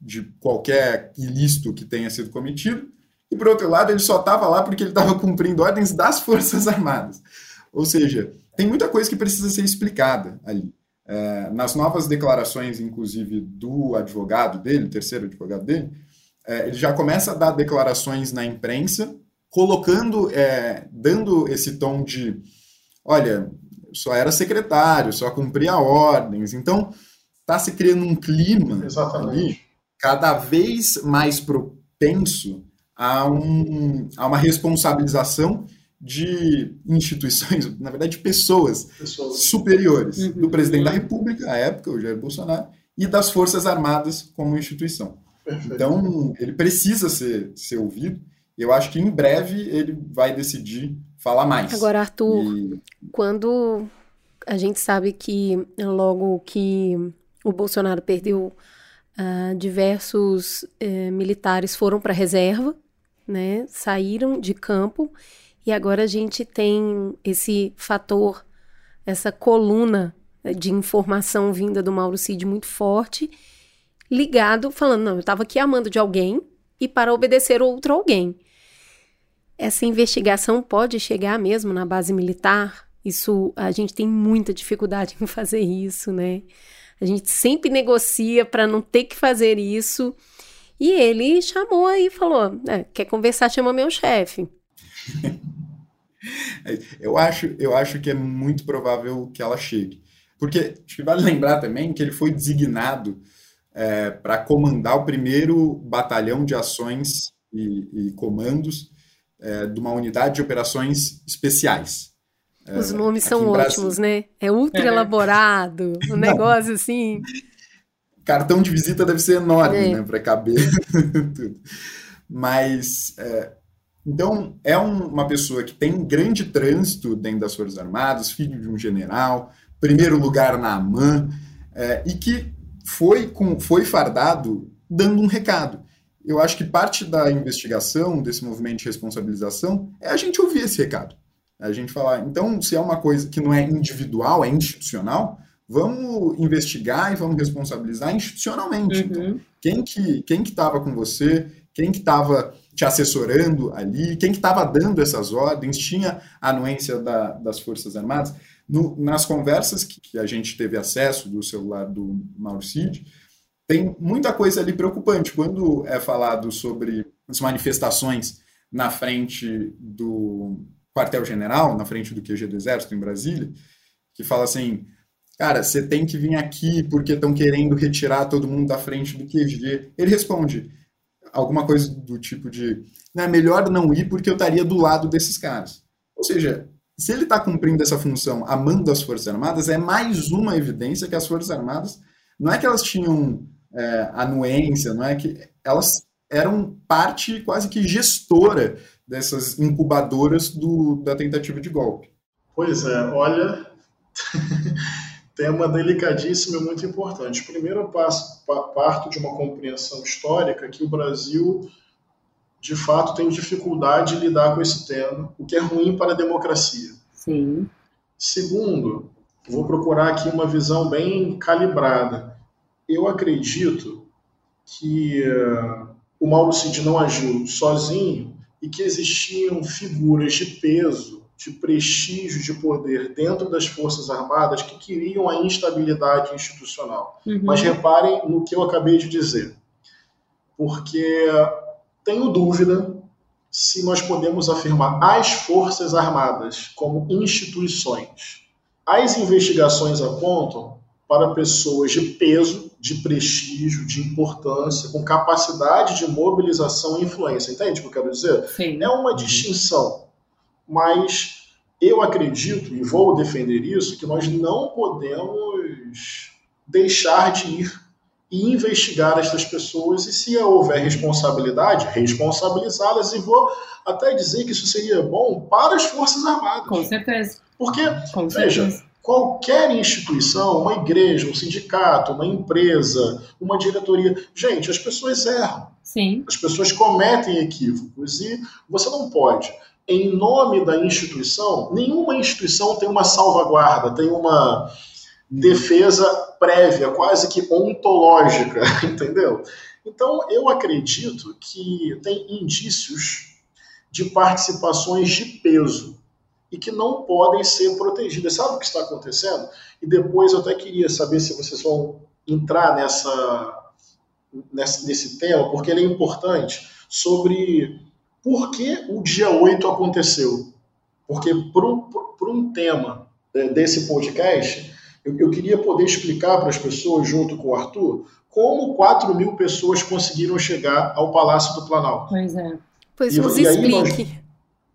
de qualquer ilícito que tenha sido cometido, e por outro lado, ele só estava lá porque ele estava cumprindo ordens das Forças Armadas. Ou seja, tem muita coisa que precisa ser explicada ali. É, nas novas declarações, inclusive, do advogado dele, terceiro advogado dele, é, ele já começa a dar declarações na imprensa, colocando, é, dando esse tom de, olha, só era secretário, só cumpria ordens. Então, está se criando um clima Exatamente. ali cada vez mais propenso a, um, a uma responsabilização de instituições, na verdade, de pessoas, pessoas. superiores, uhum. do presidente da República, à época, o Jair Bolsonaro, e das Forças Armadas como instituição. Perfeito. Então, ele precisa ser, ser ouvido. Eu acho que em breve ele vai decidir falar mais. Agora, Arthur, e... quando a gente sabe que logo que o Bolsonaro perdeu, uh, diversos uh, militares foram para a reserva, né? Saíram de campo e agora a gente tem esse fator, essa coluna de informação vinda do Mauro Cid muito forte, ligado, falando, não, eu estava aqui amando de alguém e para obedecer outro alguém. Essa investigação pode chegar mesmo na base militar? Isso, a gente tem muita dificuldade em fazer isso, né? A gente sempre negocia para não ter que fazer isso. E ele chamou e falou: é, quer conversar, chama meu chefe. eu, acho, eu acho que é muito provável que ela chegue. Porque acho que vale lembrar também que ele foi designado é, para comandar o primeiro batalhão de ações e, e comandos é, de uma unidade de operações especiais. É, Os nomes são ótimos, né? É ultra é. elaborado, um negócio assim cartão de visita deve ser enorme, é. né, para caber tudo. Mas, é, então, é um, uma pessoa que tem grande trânsito dentro das Forças Armadas, filho de um general, primeiro lugar na AMAN, é, e que foi, com, foi fardado dando um recado. Eu acho que parte da investigação desse movimento de responsabilização é a gente ouvir esse recado. A gente falar, então, se é uma coisa que não é individual, é institucional, vamos investigar e vamos responsabilizar institucionalmente. Uhum. Então, quem que quem que estava com você, quem que estava te assessorando ali, quem que estava dando essas ordens, tinha anuência da, das Forças Armadas. No, nas conversas que, que, a gente teve acesso do celular do Mauro Cid, tem muita coisa ali preocupante. Quando é falado sobre as manifestações na frente do quartel-general, na frente do QG do Exército, em Brasília, que fala assim, cara, você tem que vir aqui porque estão querendo retirar todo mundo da frente do QG. Ele responde alguma coisa do tipo de, é melhor não ir porque eu estaria do lado desses caras. Ou seja, se ele está cumprindo essa função a mando das Forças Armadas, é mais uma evidência que as Forças Armadas, não é que elas tinham é, anuência, não é que elas eram parte quase que gestora dessas incubadoras do, da tentativa de golpe. Pois é, olha, tema delicadíssimo e muito importante. Primeiro, eu passo, parto de uma compreensão histórica que o Brasil, de fato, tem dificuldade de lidar com esse tema, o que é ruim para a democracia. Sim. Segundo, vou procurar aqui uma visão bem calibrada. Eu acredito que uh, o Mauro Cid não agiu sozinho e que existiam figuras de peso de prestígio, de poder dentro das Forças Armadas que queriam a instabilidade institucional. Uhum. Mas reparem no que eu acabei de dizer, porque tenho dúvida se nós podemos afirmar as Forças Armadas como instituições. As investigações apontam para pessoas de peso, de prestígio, de importância, com capacidade de mobilização e influência. Entende o que eu quero dizer? Sim. É uma distinção, mas eu acredito e vou defender isso que nós não podemos deixar de ir e investigar estas pessoas e se houver responsabilidade, responsabilizá-las e vou até dizer que isso seria bom para as Forças Armadas. Com certeza. Porque, Com veja, certeza. qualquer instituição, uma igreja, um sindicato, uma empresa, uma diretoria, gente, as pessoas erram. Sim. As pessoas cometem equívocos e você não pode, em nome da instituição, nenhuma instituição tem uma salvaguarda, tem uma defesa prévia, quase que ontológica, entendeu? Então, eu acredito que tem indícios de participações de peso e que não podem ser protegidas. Sabe o que está acontecendo? E depois eu até queria saber se vocês vão entrar nessa, nessa nesse tema, porque ele é importante, sobre por que o dia 8 aconteceu. Porque para um tema é, desse podcast, eu, eu queria poder explicar para as pessoas, junto com o Arthur, como 4 mil pessoas conseguiram chegar ao Palácio do Planalto. Pois é. Pois E- nos e aí nós- explique.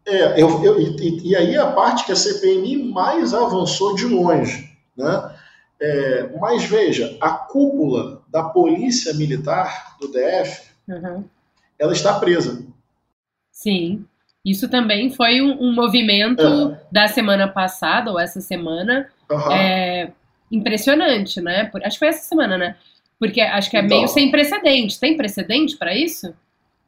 É, eu, eu- e, e aí a parte que a CPMI mais avançou de longe. Né? É, mas veja, a cúpula da Polícia Militar do DF, Uhum. ela está presa. Sim. Isso também foi um, um movimento É. da semana passada, ou essa semana, Aham. é, impressionante, né? Por- acho que foi essa semana, né? Porque acho que é Então. meio sem precedente. Tem precedente para isso?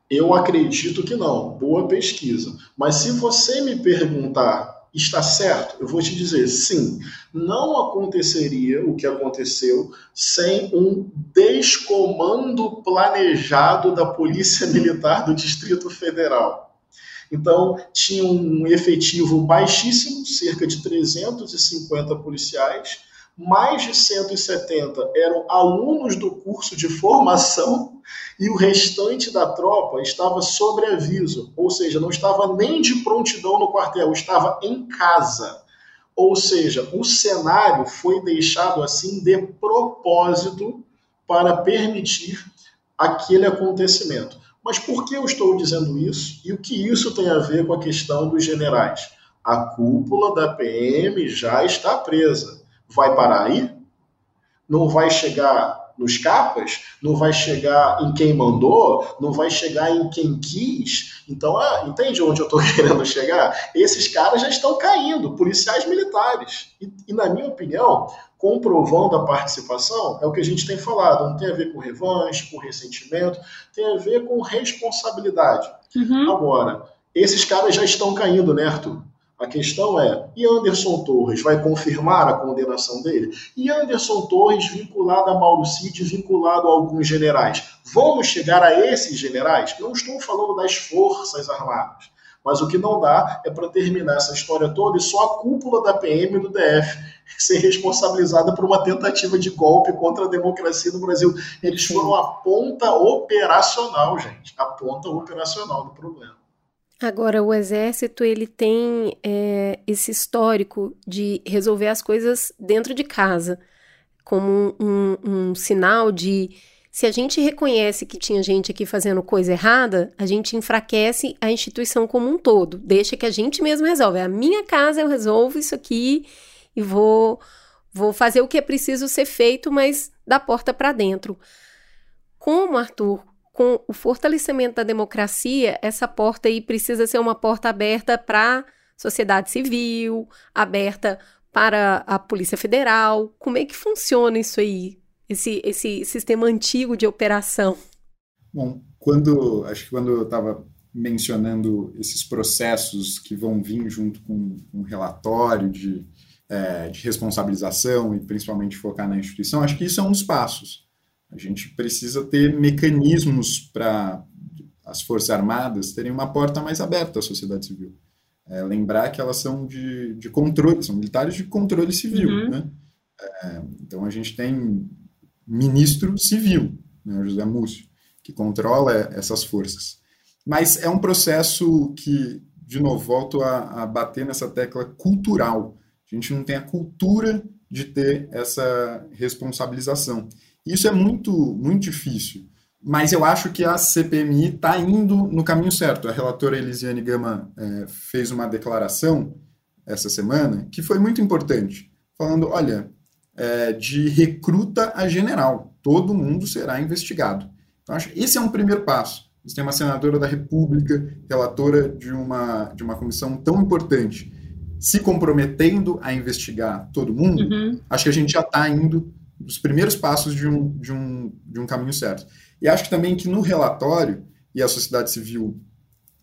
Eu acredito que não. Boa pesquisa. Mas se você me perguntar, está certo? Eu vou te dizer sim. Não aconteceria o que aconteceu sem um descomando planejado da Polícia Militar do Distrito Federal. Então, tinha um efetivo baixíssimo, cerca de 350 policiais, mais de 170 eram alunos do curso de formação e o restante da tropa estava sobre aviso, ou seja, não estava nem de prontidão no quartel, estava em casa. Ou seja, o cenário foi deixado assim de propósito para permitir aquele acontecimento. Mas por que eu estou dizendo isso? E o que isso tem a ver com a questão dos generais? A cúpula da PM já está presa. Vai parar aí? Não vai chegar nos capas? Não vai chegar em quem mandou? Não vai chegar em quem quis? Então, ah, entende onde eu estou querendo chegar? Esses caras já estão caindo, policiais militares. E, e, na minha opinião, comprovando a participação, é o que a gente tem falado. Não tem a ver com revanche, com ressentimento, tem a ver com responsabilidade. Uhum. Agora, esses caras já estão caindo, né, Arthur? A questão é, e Anderson Torres vai confirmar a condenação dele? E Anderson Torres vinculado a Mauro Cid, vinculado a alguns generais? Vamos chegar a esses generais? Não estou falando das Forças Armadas. Mas o que não dá é para terminar essa história toda e só a cúpula da PM do DF ser responsabilizada por uma tentativa de golpe contra a democracia no Brasil. Eles foram a ponta operacional, gente. A ponta operacional do problema. Agora, o exército ele tem é, esse histórico de resolver as coisas dentro de casa, como um, um, sinal de se a gente reconhece que tinha gente aqui fazendo coisa errada, a gente enfraquece a instituição como um todo. Deixa que a gente mesmo resolve. A minha casa, eu resolvo isso aqui e vou, vou fazer o que é preciso ser feito, mas da porta para dentro. Como, Arthur, com o fortalecimento da democracia, essa porta aí precisa ser uma porta aberta para sociedade civil, aberta para a Polícia Federal. Como é que funciona isso aí? Esse, esse sistema antigo de operação? Bom, quando acho que quando eu estava mencionando esses processos que vão vir junto com um relatório de, é, de responsabilização e principalmente focar na instituição, acho que isso é um dos passos. A gente precisa ter mecanismos para as Forças Armadas terem uma porta mais aberta à sociedade civil. É, lembrar que elas são de, de controle, são militares de controle civil. Uhum. Né? É, então a gente tem ministro civil, né, José Múcio, que controla essas forças. Mas é um processo que, de novo, volto a, a bater nessa tecla cultural. A gente não tem a cultura de ter essa responsabilização. Isso é muito, muito difícil. Mas eu acho que a CPMI está indo no caminho certo. A relatora Elisiane Gama é, fez uma declaração essa semana que foi muito importante, falando: olha, é, de recruta a general, todo mundo será investigado. Então, acho que esse é um primeiro passo. Você tem uma senadora da República, relatora de uma, de uma comissão tão importante, se comprometendo a investigar todo mundo, Uhum. acho que a gente já está indo dos primeiros passos de um, de, um, de um caminho certo. E acho também que no relatório, e a sociedade civil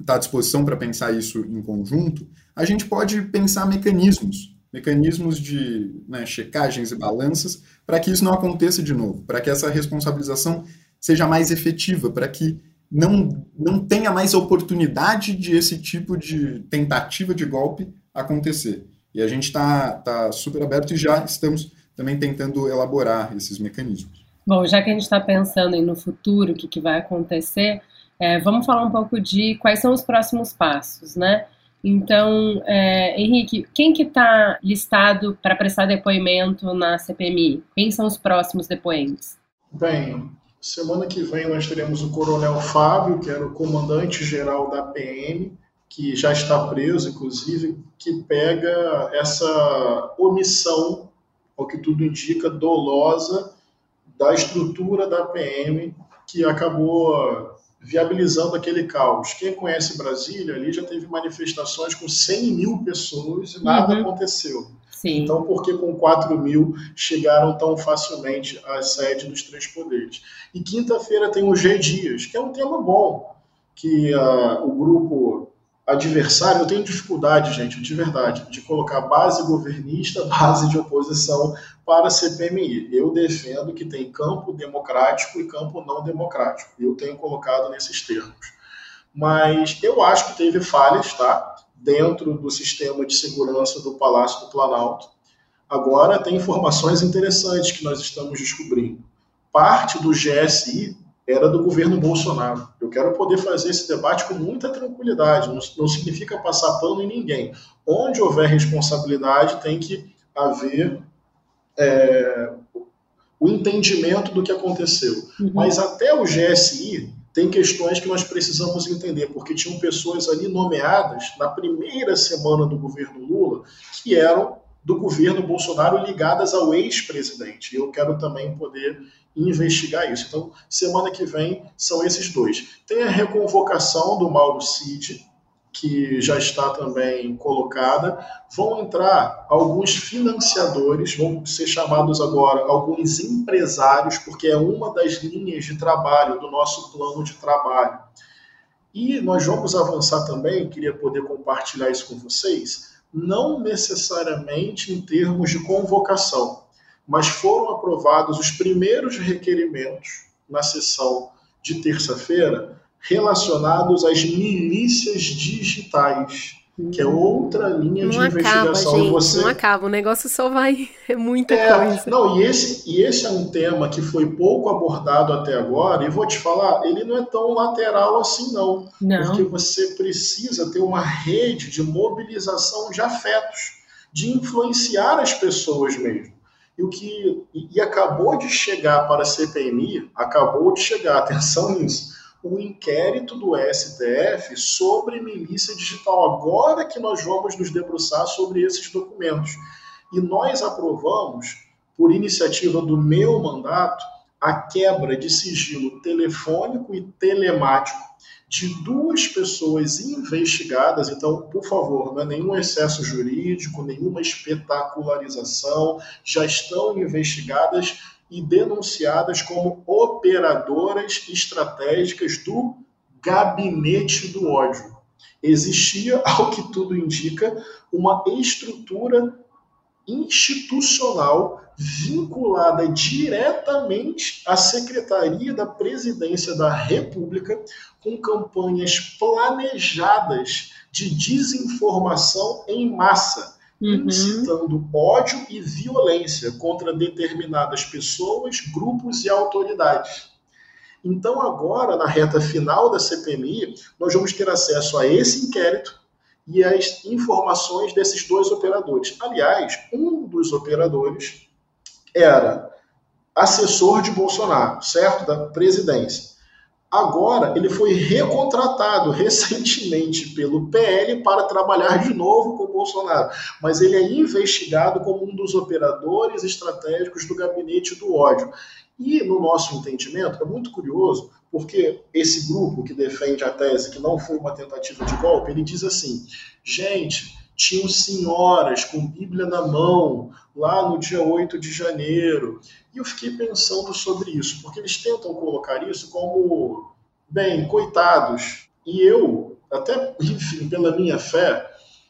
está à disposição para pensar isso em conjunto, a gente pode pensar mecanismos, mecanismos de né, checagens e balanças, para que isso não aconteça de novo, para que essa responsabilização seja mais efetiva, para que não, não tenha mais oportunidade de esse tipo de tentativa de golpe acontecer. E a gente está tá super aberto e já estamos também tentando elaborar esses mecanismos. Bom, já que a gente está pensando aí no futuro, o que, que vai acontecer, é, vamos falar um pouco de quais são os próximos passos, né? Então, é, Henrique, quem que está listado para prestar depoimento na CPMI? Quem são os próximos depoentes? Bem, semana que vem nós teremos o Coronel Fábio, que era o comandante-geral da PM, que já está preso, inclusive, que pega essa omissão, ao que tudo indica, dolosa da estrutura da PM, que acabou viabilizando aquele caos. Quem conhece Brasília ali já teve manifestações com 100 mil pessoas e nada Uhum. aconteceu. Sim. Então, por que com 4 mil chegaram tão facilmente à sede dos três poderes? E quinta-feira tem o G Dias, que é um tema bom, que ah, o grupo adversário, eu tenho dificuldade, gente, de verdade, de colocar base governista, base de oposição para a CPMI. Eu defendo que tem campo democrático e campo não democrático. Eu tenho colocado nesses termos. Mas eu acho que teve falhas, tá? Dentro do sistema de segurança do Palácio do Planalto. Agora, tem informações interessantes que nós estamos descobrindo. Parte do GSI era do governo Bolsonaro. Eu quero poder fazer esse debate com muita tranquilidade, não, não significa passar pano em ninguém. Onde houver responsabilidade, tem que haver é, o entendimento do que aconteceu. Uhum. Mas até o GSI tem questões que nós precisamos entender, porque tinham pessoas ali nomeadas na primeira semana do governo Lula que eram do governo Bolsonaro ligadas ao ex-presidente. Eu quero também poder investigar isso. Então, semana que vem são esses dois. Tem a reconvocação do Mauro Cid, que já está também colocada. Vão entrar alguns financiadores, vão ser chamados agora alguns empresários, porque é uma das linhas de trabalho do nosso plano de trabalho. E nós vamos avançar também, queria poder compartilhar isso com vocês, não necessariamente em termos de convocação, mas foram aprovados os primeiros requerimentos na sessão de terça-feira relacionados às milícias digitais, que é outra linha Não de acaba, investigação. gente. Você Não acaba. O negócio só vai. É muita é, coisa. não, e esse, e esse é um tema que foi pouco abordado até agora, e vou te falar, ele não é tão lateral assim, não. Porque Não. você precisa ter uma rede de mobilização de afetos, de influenciar as pessoas mesmo. E o que e, acabou de chegar para a CPMI, acabou de chegar, atenção nisso, o inquérito do STF sobre milícia digital. Agora que nós vamos nos debruçar sobre esses documentos. E nós aprovamos, por iniciativa do meu mandato, a quebra de sigilo telefônico e telemático de duas pessoas investigadas. Então, por favor, não é nenhum excesso jurídico, nenhuma espetacularização, já estão investigadas e denunciadas como operadoras estratégicas do gabinete do ódio. Existia, ao que tudo indica, uma estrutura institucional vinculada diretamente à Secretaria da Presidência da República, com campanhas planejadas de desinformação em massa, Uhum. incitando ódio e violência contra determinadas pessoas, grupos e autoridades. Então, agora, na reta final da CPMI, nós vamos ter acesso a esse inquérito e as informações desses dois operadores. Aliás, um dos operadores era assessor de Bolsonaro, certo? Da presidência. Agora, ele foi recontratado recentemente pelo PL para trabalhar de novo com Bolsonaro, mas ele é investigado como um dos operadores estratégicos do gabinete do ódio. E, no nosso entendimento, é muito curioso, porque esse grupo que defende a tese que não foi uma tentativa de golpe, ele diz assim: gente, tinham senhoras com Bíblia na mão lá no dia 8 de janeiro. E eu fiquei pensando sobre isso, porque eles tentam colocar isso como, bem, coitados. E eu, até, enfim, pela minha fé,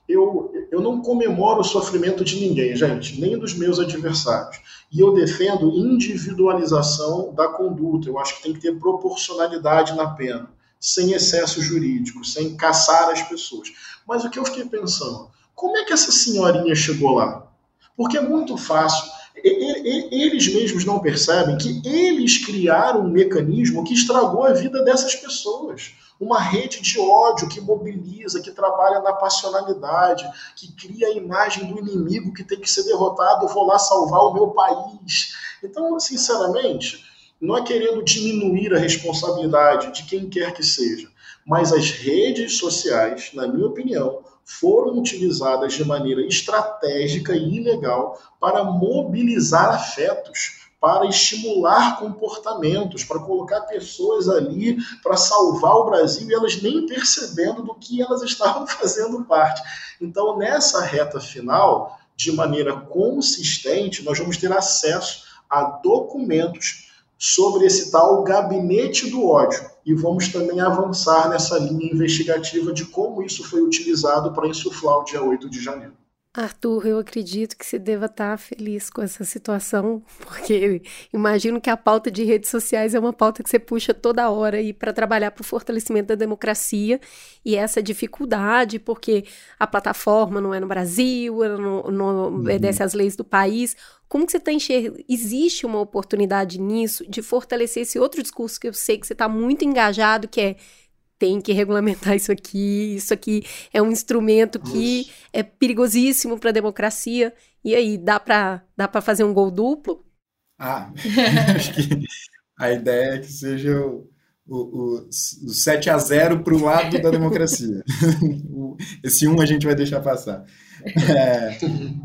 eu, eu não comemoro o sofrimento de ninguém, gente, nem dos meus adversários. E eu defendo individualização da conduta. Eu acho que tem que ter proporcionalidade na pena, sem excesso jurídico, sem caçar as pessoas. Mas o que eu fiquei pensando, como é que essa senhorinha chegou lá? Porque é muito fácil. Eles mesmos não percebem que eles criaram um mecanismo que estragou a vida dessas pessoas. Uma rede de ódio que mobiliza, que trabalha na passionalidade, que cria a imagem do inimigo que tem que ser derrotado, vou lá salvar o meu país. Então, sinceramente, não é querendo diminuir a responsabilidade de quem quer que seja, mas as redes sociais, na minha opinião, foram utilizadas de maneira estratégica e ilegal para mobilizar afetos, para estimular comportamentos, para colocar pessoas ali para salvar o Brasil e elas nem percebendo do que elas estavam fazendo parte. Então, nessa reta final, de maneira consistente, nós vamos ter acesso a documentos sobre esse tal gabinete do ódio e vamos também avançar nessa linha investigativa de como isso foi utilizado para insuflar o dia 8 de janeiro. Arthur, eu acredito que você deva estar feliz com essa situação, porque imagino que a pauta de redes sociais é uma pauta que você puxa toda hora aí para trabalhar para o fortalecimento da democracia e essa dificuldade, porque a plataforma não é no Brasil, não, não obedece às leis do país. Como que você está enxergando? Existe uma oportunidade nisso de fortalecer esse outro discurso que eu sei que você está muito engajado, que é tem que regulamentar isso aqui, isso aqui é um instrumento que Nossa. é perigosíssimo para a democracia. E aí, dá para dá fazer um gol duplo? Ah, acho que a ideia é que seja o, o, o, o 7 a 0 para o lado da democracia. Esse 1 a gente vai deixar passar. É,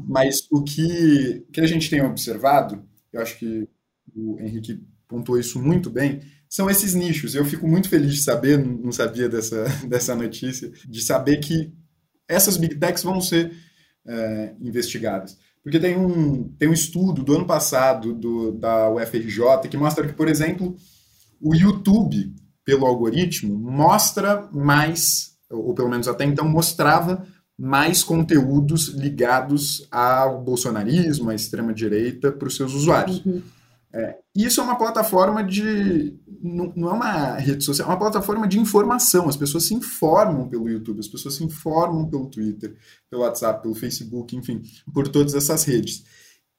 mas o que, que a gente tem observado, eu acho que o Henrique pontuou isso muito bem, são esses nichos. Eu fico muito feliz de saber, não sabia dessa, dessa notícia, de saber que essas big techs vão ser é, investigadas. Porque tem um, tem um estudo do ano passado do, da UFRJ que mostra que, por exemplo, o YouTube, pelo algoritmo, mostra mais, ou pelo menos até então mostrava mais conteúdos ligados ao bolsonarismo, à extrema-direita, para os seus usuários. Uhum. É, isso é uma plataforma de. Não, não, é uma rede social, é uma plataforma de informação. As pessoas se informam pelo YouTube, as pessoas se informam pelo Twitter, pelo WhatsApp, pelo Facebook, enfim, por todas essas redes.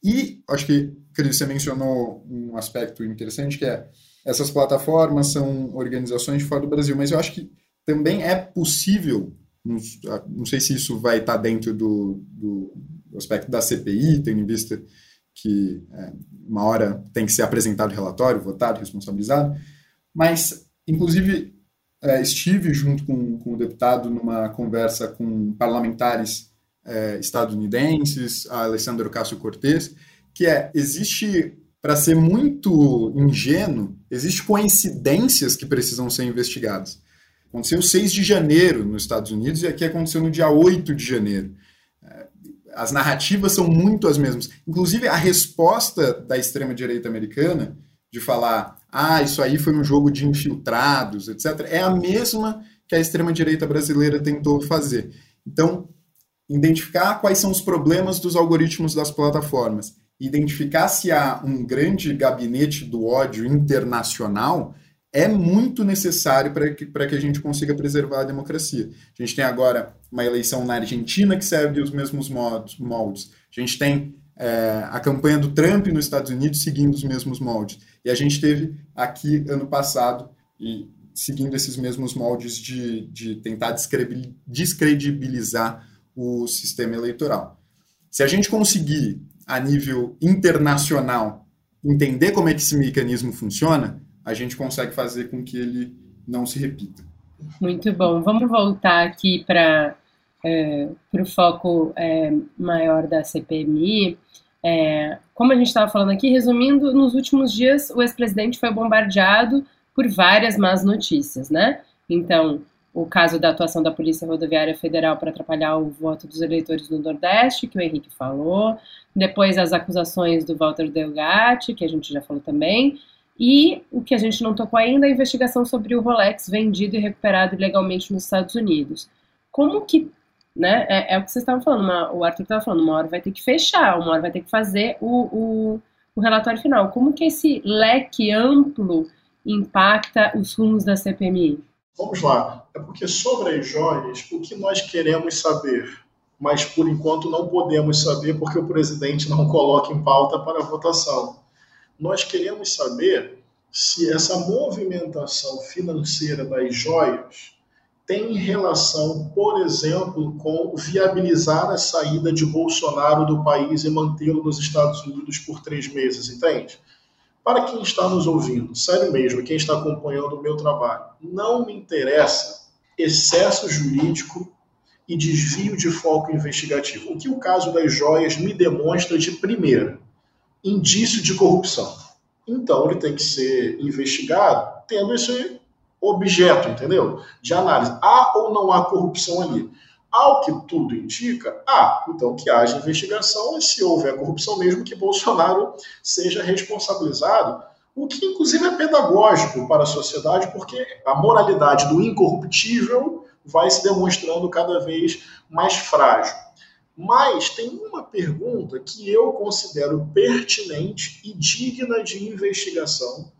E acho que, Cris, você mencionou um aspecto interessante que é essas plataformas são organizações de fora do Brasil, mas eu acho que também é possível, não, não sei se isso vai estar dentro do, do aspecto da CPI, tendo em vista que é, uma hora tem que ser apresentado relatório, votado, responsabilizado, mas, inclusive, é, estive junto com, com, o deputado numa conversa com parlamentares é, estadunidenses, Alessandro Cássio Cortez, que é, existe, para ser muito ingênuo, existe coincidências que precisam ser investigadas. Aconteceu 6 de janeiro nos Estados Unidos e aqui aconteceu no dia 8 de janeiro as narrativas são muito as mesmas. Inclusive, a resposta da extrema-direita americana de falar, ah, isso aí foi um jogo de infiltrados, etc., é a mesma que a extrema-direita brasileira tentou fazer. Então, identificar quais são os problemas dos algoritmos das plataformas, identificar se há um grande gabinete do ódio internacional é muito necessário para que, que a gente consiga preservar a democracia. A gente tem agora uma eleição na Argentina que segue os mesmos modos, moldes. A gente tem é, a campanha do Trump nos Estados Unidos seguindo os mesmos moldes. E a gente teve aqui ano passado, e seguindo esses mesmos moldes de, de tentar descredibilizar o sistema eleitoral. Se a gente conseguir, a nível internacional, entender como é que esse mecanismo funciona, a gente consegue fazer com que ele não se repita. Muito bom. Vamos voltar aqui para é, o foco é, maior da CPMI. É, como a gente estava falando aqui, resumindo, nos últimos dias o ex-presidente foi bombardeado por várias más notícias, né? Então, o caso da atuação da Polícia Rodoviária Federal para atrapalhar o voto dos eleitores no Nordeste, que o Henrique falou, depois as acusações do Walter Delgatti, que a gente já falou também, e o que a gente não tocou ainda, a investigação sobre o Rolex vendido e recuperado ilegalmente nos Estados Unidos. Como que, né, é, é o que vocês estavam falando, uma, o Arthur estava falando, uma hora vai ter que fechar, uma hora vai ter que fazer o, o, o relatório final. Como que esse leque amplo impacta os rumos da CPMI? Vamos lá. É porque sobre as joias, o que nós queremos saber, mas por enquanto não podemos saber porque o presidente não coloca em pauta para votação nós queremos saber se essa movimentação financeira das joias tem relação, por exemplo, com viabilizar a saída de Bolsonaro do país e mantê-lo nos Estados Unidos por três meses, entende? Para quem está nos ouvindo, sério mesmo, quem está acompanhando o meu trabalho, não me interessa excesso jurídico e desvio de foco investigativo. O que o caso das joias me demonstra de primeira? Indício de corrupção. Então, ele tem que ser investigado tendo esse objeto, entendeu? De análise. Há ou não há corrupção ali? Ao que tudo indica, há. Então, que haja investigação e, se houver corrupção mesmo, que Bolsonaro seja responsabilizado, o que, inclusive, é pedagógico para a sociedade, porque a moralidade do incorruptível vai se demonstrando cada vez mais frágil. Mas tem uma pergunta que eu considero pertinente e digna de investigação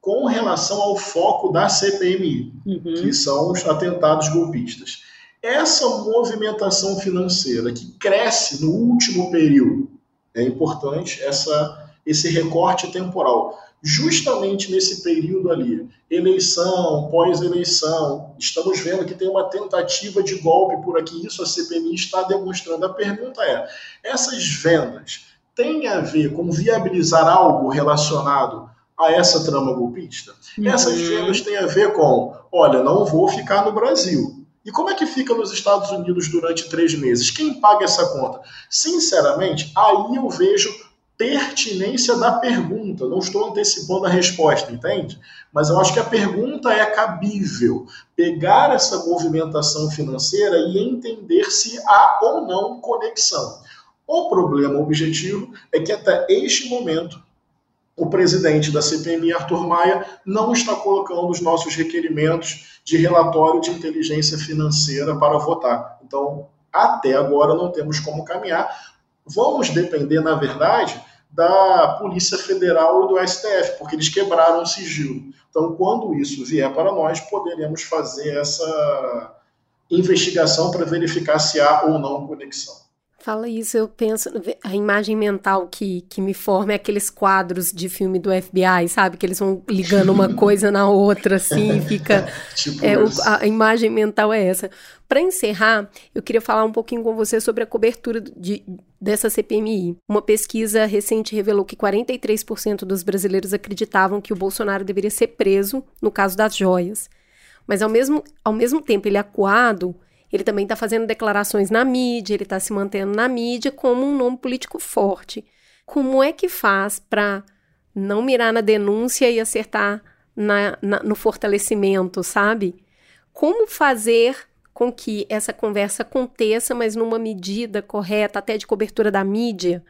com relação ao foco da CPMI, uhum. que são os atentados golpistas. Essa movimentação financeira que cresce no último período, é importante essa, esse recorte temporal justamente nesse período ali, eleição, pós-eleição, estamos vendo que tem uma tentativa de golpe por aqui, isso a CPMI está demonstrando. A pergunta é: essas vendas têm a ver com viabilizar algo relacionado a essa trama golpista? Uhum. Essas vendas têm a ver com: olha, não vou ficar no Brasil. E como é que fica nos Estados Unidos durante três meses? Quem paga essa conta? Sinceramente, aí eu vejo pertinência da pergunta. Não estou antecipando a resposta, entende? Mas eu acho que a pergunta é cabível. Pegar essa movimentação financeira e entender se há ou não conexão. O problema objetivo é que até este momento o presidente da CPMI, Arthur Maia, não está colocando os nossos requerimentos de relatório de inteligência financeira para votar. Então, até agora não temos como caminhar. Vamos depender, na verdade, da Polícia Federal e do STF, porque eles quebraram o sigilo. Então, quando isso vier para nós, poderemos fazer essa investigação para verificar se há ou não conexão. Fala isso, eu penso, a imagem mental que, que me forma é aqueles quadros de filme do FBI, sabe? Que eles vão ligando uma coisa na outra, assim, fica. tipo é, o, a, imagem mental é essa. Para encerrar, eu queria falar um pouquinho com você sobre a cobertura de, dessa CPMI. Uma pesquisa recente revelou que 43% dos brasileiros acreditavam que o Bolsonaro deveria ser preso no caso das joias. Mas ao mesmo, ao mesmo tempo, ele é acuado ele também está fazendo declarações na mídia, ele está se mantendo na mídia como um nome político forte. Como é que faz para não mirar na denúncia e acertar na, na, no fortalecimento, sabe? Como fazer com que essa conversa aconteça, mas numa medida correta, até de cobertura da mídia?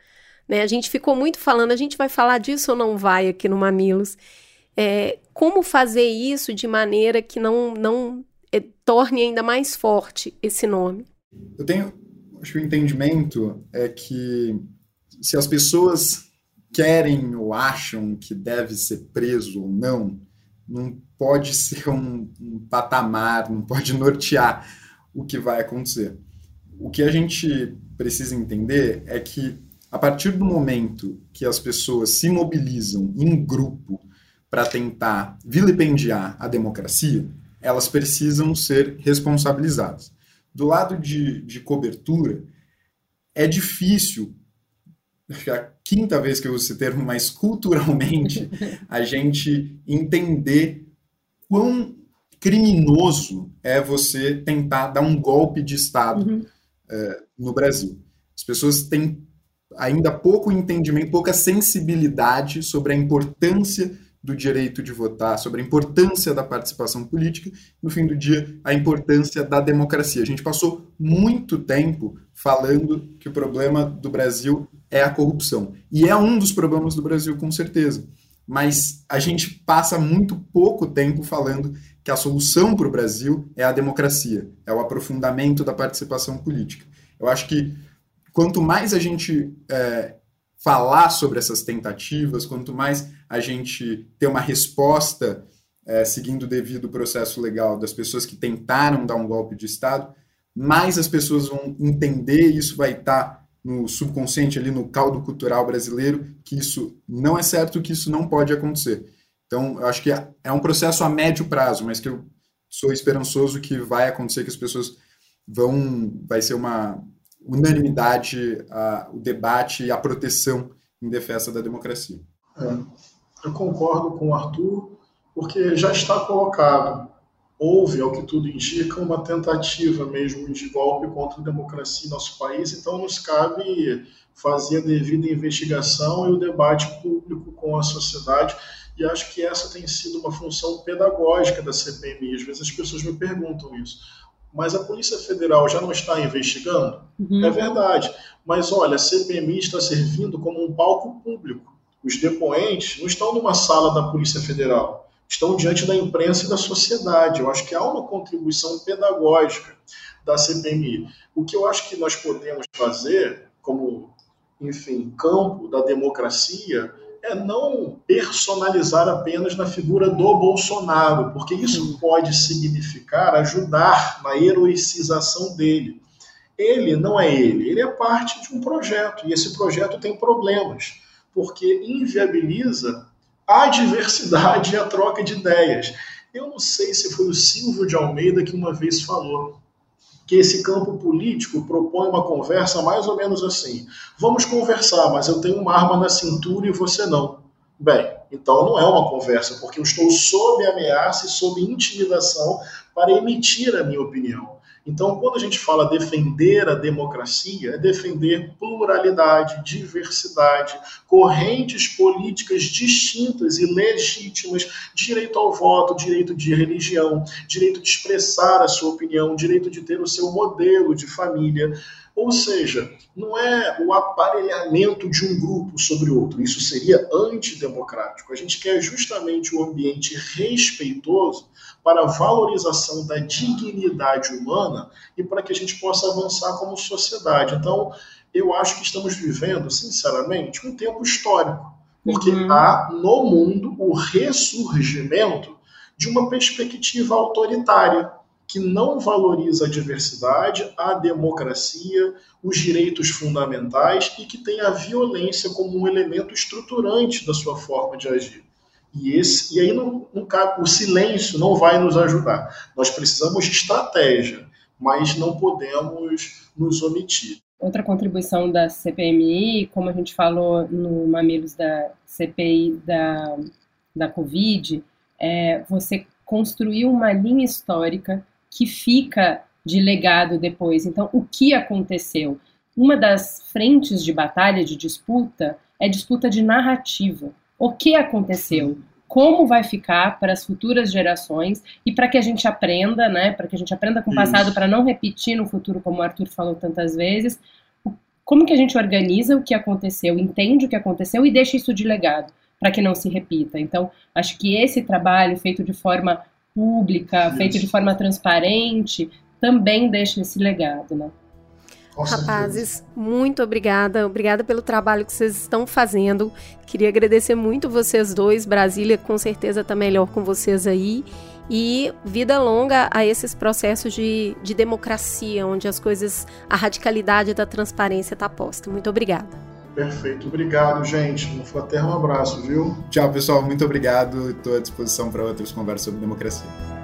Né? A gente ficou muito falando, a gente vai falar disso ou não vai aqui no Mamilos? É, como fazer isso de maneira que não, não torne ainda mais forte esse nome. Eu tenho, acho que o entendimento é que se as pessoas querem ou acham que deve ser preso ou não, não pode ser um, um patamar, não pode nortear o que vai acontecer. O que a gente precisa entender é que a partir do momento que as pessoas se mobilizam em grupo para tentar vilipendiar a democracia, elas precisam ser responsabilizadas. Do lado de, de cobertura, é difícil, é a quinta vez que eu uso esse termo, mas culturalmente, a gente entender quão criminoso é você tentar dar um golpe de Estado uhum. é, no Brasil. As pessoas têm ainda pouco entendimento, pouca sensibilidade sobre a importância do direito de votar, sobre a importância da participação política, no fim do dia, a importância da democracia. A gente passou muito tempo falando que o problema do Brasil é a corrupção. E é um dos problemas do Brasil, com certeza. Mas a gente passa muito pouco tempo falando que a solução para o Brasil é a democracia, é o aprofundamento da participação política. Eu acho que quanto mais a gente é, falar sobre essas tentativas, quanto mais a gente ter uma resposta é, seguindo o devido processo legal das pessoas que tentaram dar um golpe de Estado, mais as pessoas vão entender, e isso vai estar no subconsciente, ali no caldo cultural brasileiro, que isso não é certo, que isso não pode acontecer. Então, eu acho que é, é um processo a médio prazo, mas que eu sou esperançoso que vai acontecer, que as pessoas vão, vai ser uma, unanimidade a, o debate e a proteção em defesa da democracia. É, eu concordo com o Arthur, porque já está colocado. Houve, ao que tudo indica, uma tentativa mesmo de golpe contra a democracia em nosso país, então nos cabe fazer a devida investigação e o debate público com a sociedade. E acho que essa tem sido uma função pedagógica da CPMI. Às vezes as pessoas me perguntam isso mas a Polícia Federal já não está investigando? Uhum. É verdade. Mas olha, a CPMI está servindo como um palco público. Os depoentes não estão numa sala da Polícia Federal, estão diante da imprensa e da sociedade. Eu acho que há uma contribuição pedagógica da CPMI. O que eu acho que nós podemos fazer, como, enfim, campo da democracia, é não personalizar apenas na figura do Bolsonaro, porque isso pode significar ajudar na heroicização dele. Ele não é ele, ele é parte de um projeto, e esse projeto tem problemas, porque inviabiliza a diversidade e a troca de ideias. Eu não sei se foi o Silvio de Almeida que uma vez falou que esse campo político propõe uma conversa mais ou menos assim: vamos conversar, mas eu tenho uma arma na cintura e você não. Bem, então não é uma conversa, porque eu estou sob ameaça e sob intimidação para emitir a minha opinião. Então, quando a gente fala defender a democracia, é defender pluralidade, diversidade, correntes políticas distintas e legítimas, direito ao voto, direito de religião, direito de expressar a sua opinião, direito de ter o seu modelo de família. Ou seja, não é o aparelhamento de um grupo sobre outro, isso seria antidemocrático. A gente quer justamente um ambiente respeitoso para a valorização da dignidade humana e para que a gente possa avançar como sociedade. Então, eu acho que estamos vivendo, sinceramente, um tempo histórico, porque uhum. há no mundo o ressurgimento de uma perspectiva autoritária que não valoriza a diversidade, a democracia, os direitos fundamentais e que tem a violência como um elemento estruturante da sua forma de agir. E, esse, e aí não, não, o silêncio não vai nos ajudar. Nós precisamos de estratégia, mas não podemos nos omitir. Outra contribuição da CPMI, como a gente falou no Mamilos da CPI da, da Covid, é você construir uma linha histórica que fica de legado depois. Então, o que aconteceu? Uma das frentes de batalha, de disputa, é disputa de narrativa o que aconteceu, como vai ficar para as futuras gerações e para que a gente aprenda, né, para que a gente aprenda com o passado para não repetir no futuro, como o Arthur falou tantas vezes, como que a gente organiza o que aconteceu, entende o que aconteceu e deixa isso de legado para que não se repita. Então, acho que esse trabalho feito de forma pública, isso. feito de forma transparente, também deixa esse legado, né? Rapazes, muito obrigada. Obrigada pelo trabalho que vocês estão fazendo. Queria agradecer muito vocês dois. Brasília com certeza está melhor com vocês aí. E vida longa a esses processos de, de democracia, onde as coisas, a radicalidade da transparência está posta. Muito obrigada. Perfeito. Obrigado, gente. Um fraterno abraço, viu? Tchau, pessoal. Muito obrigado. Estou à disposição para outras conversas sobre democracia.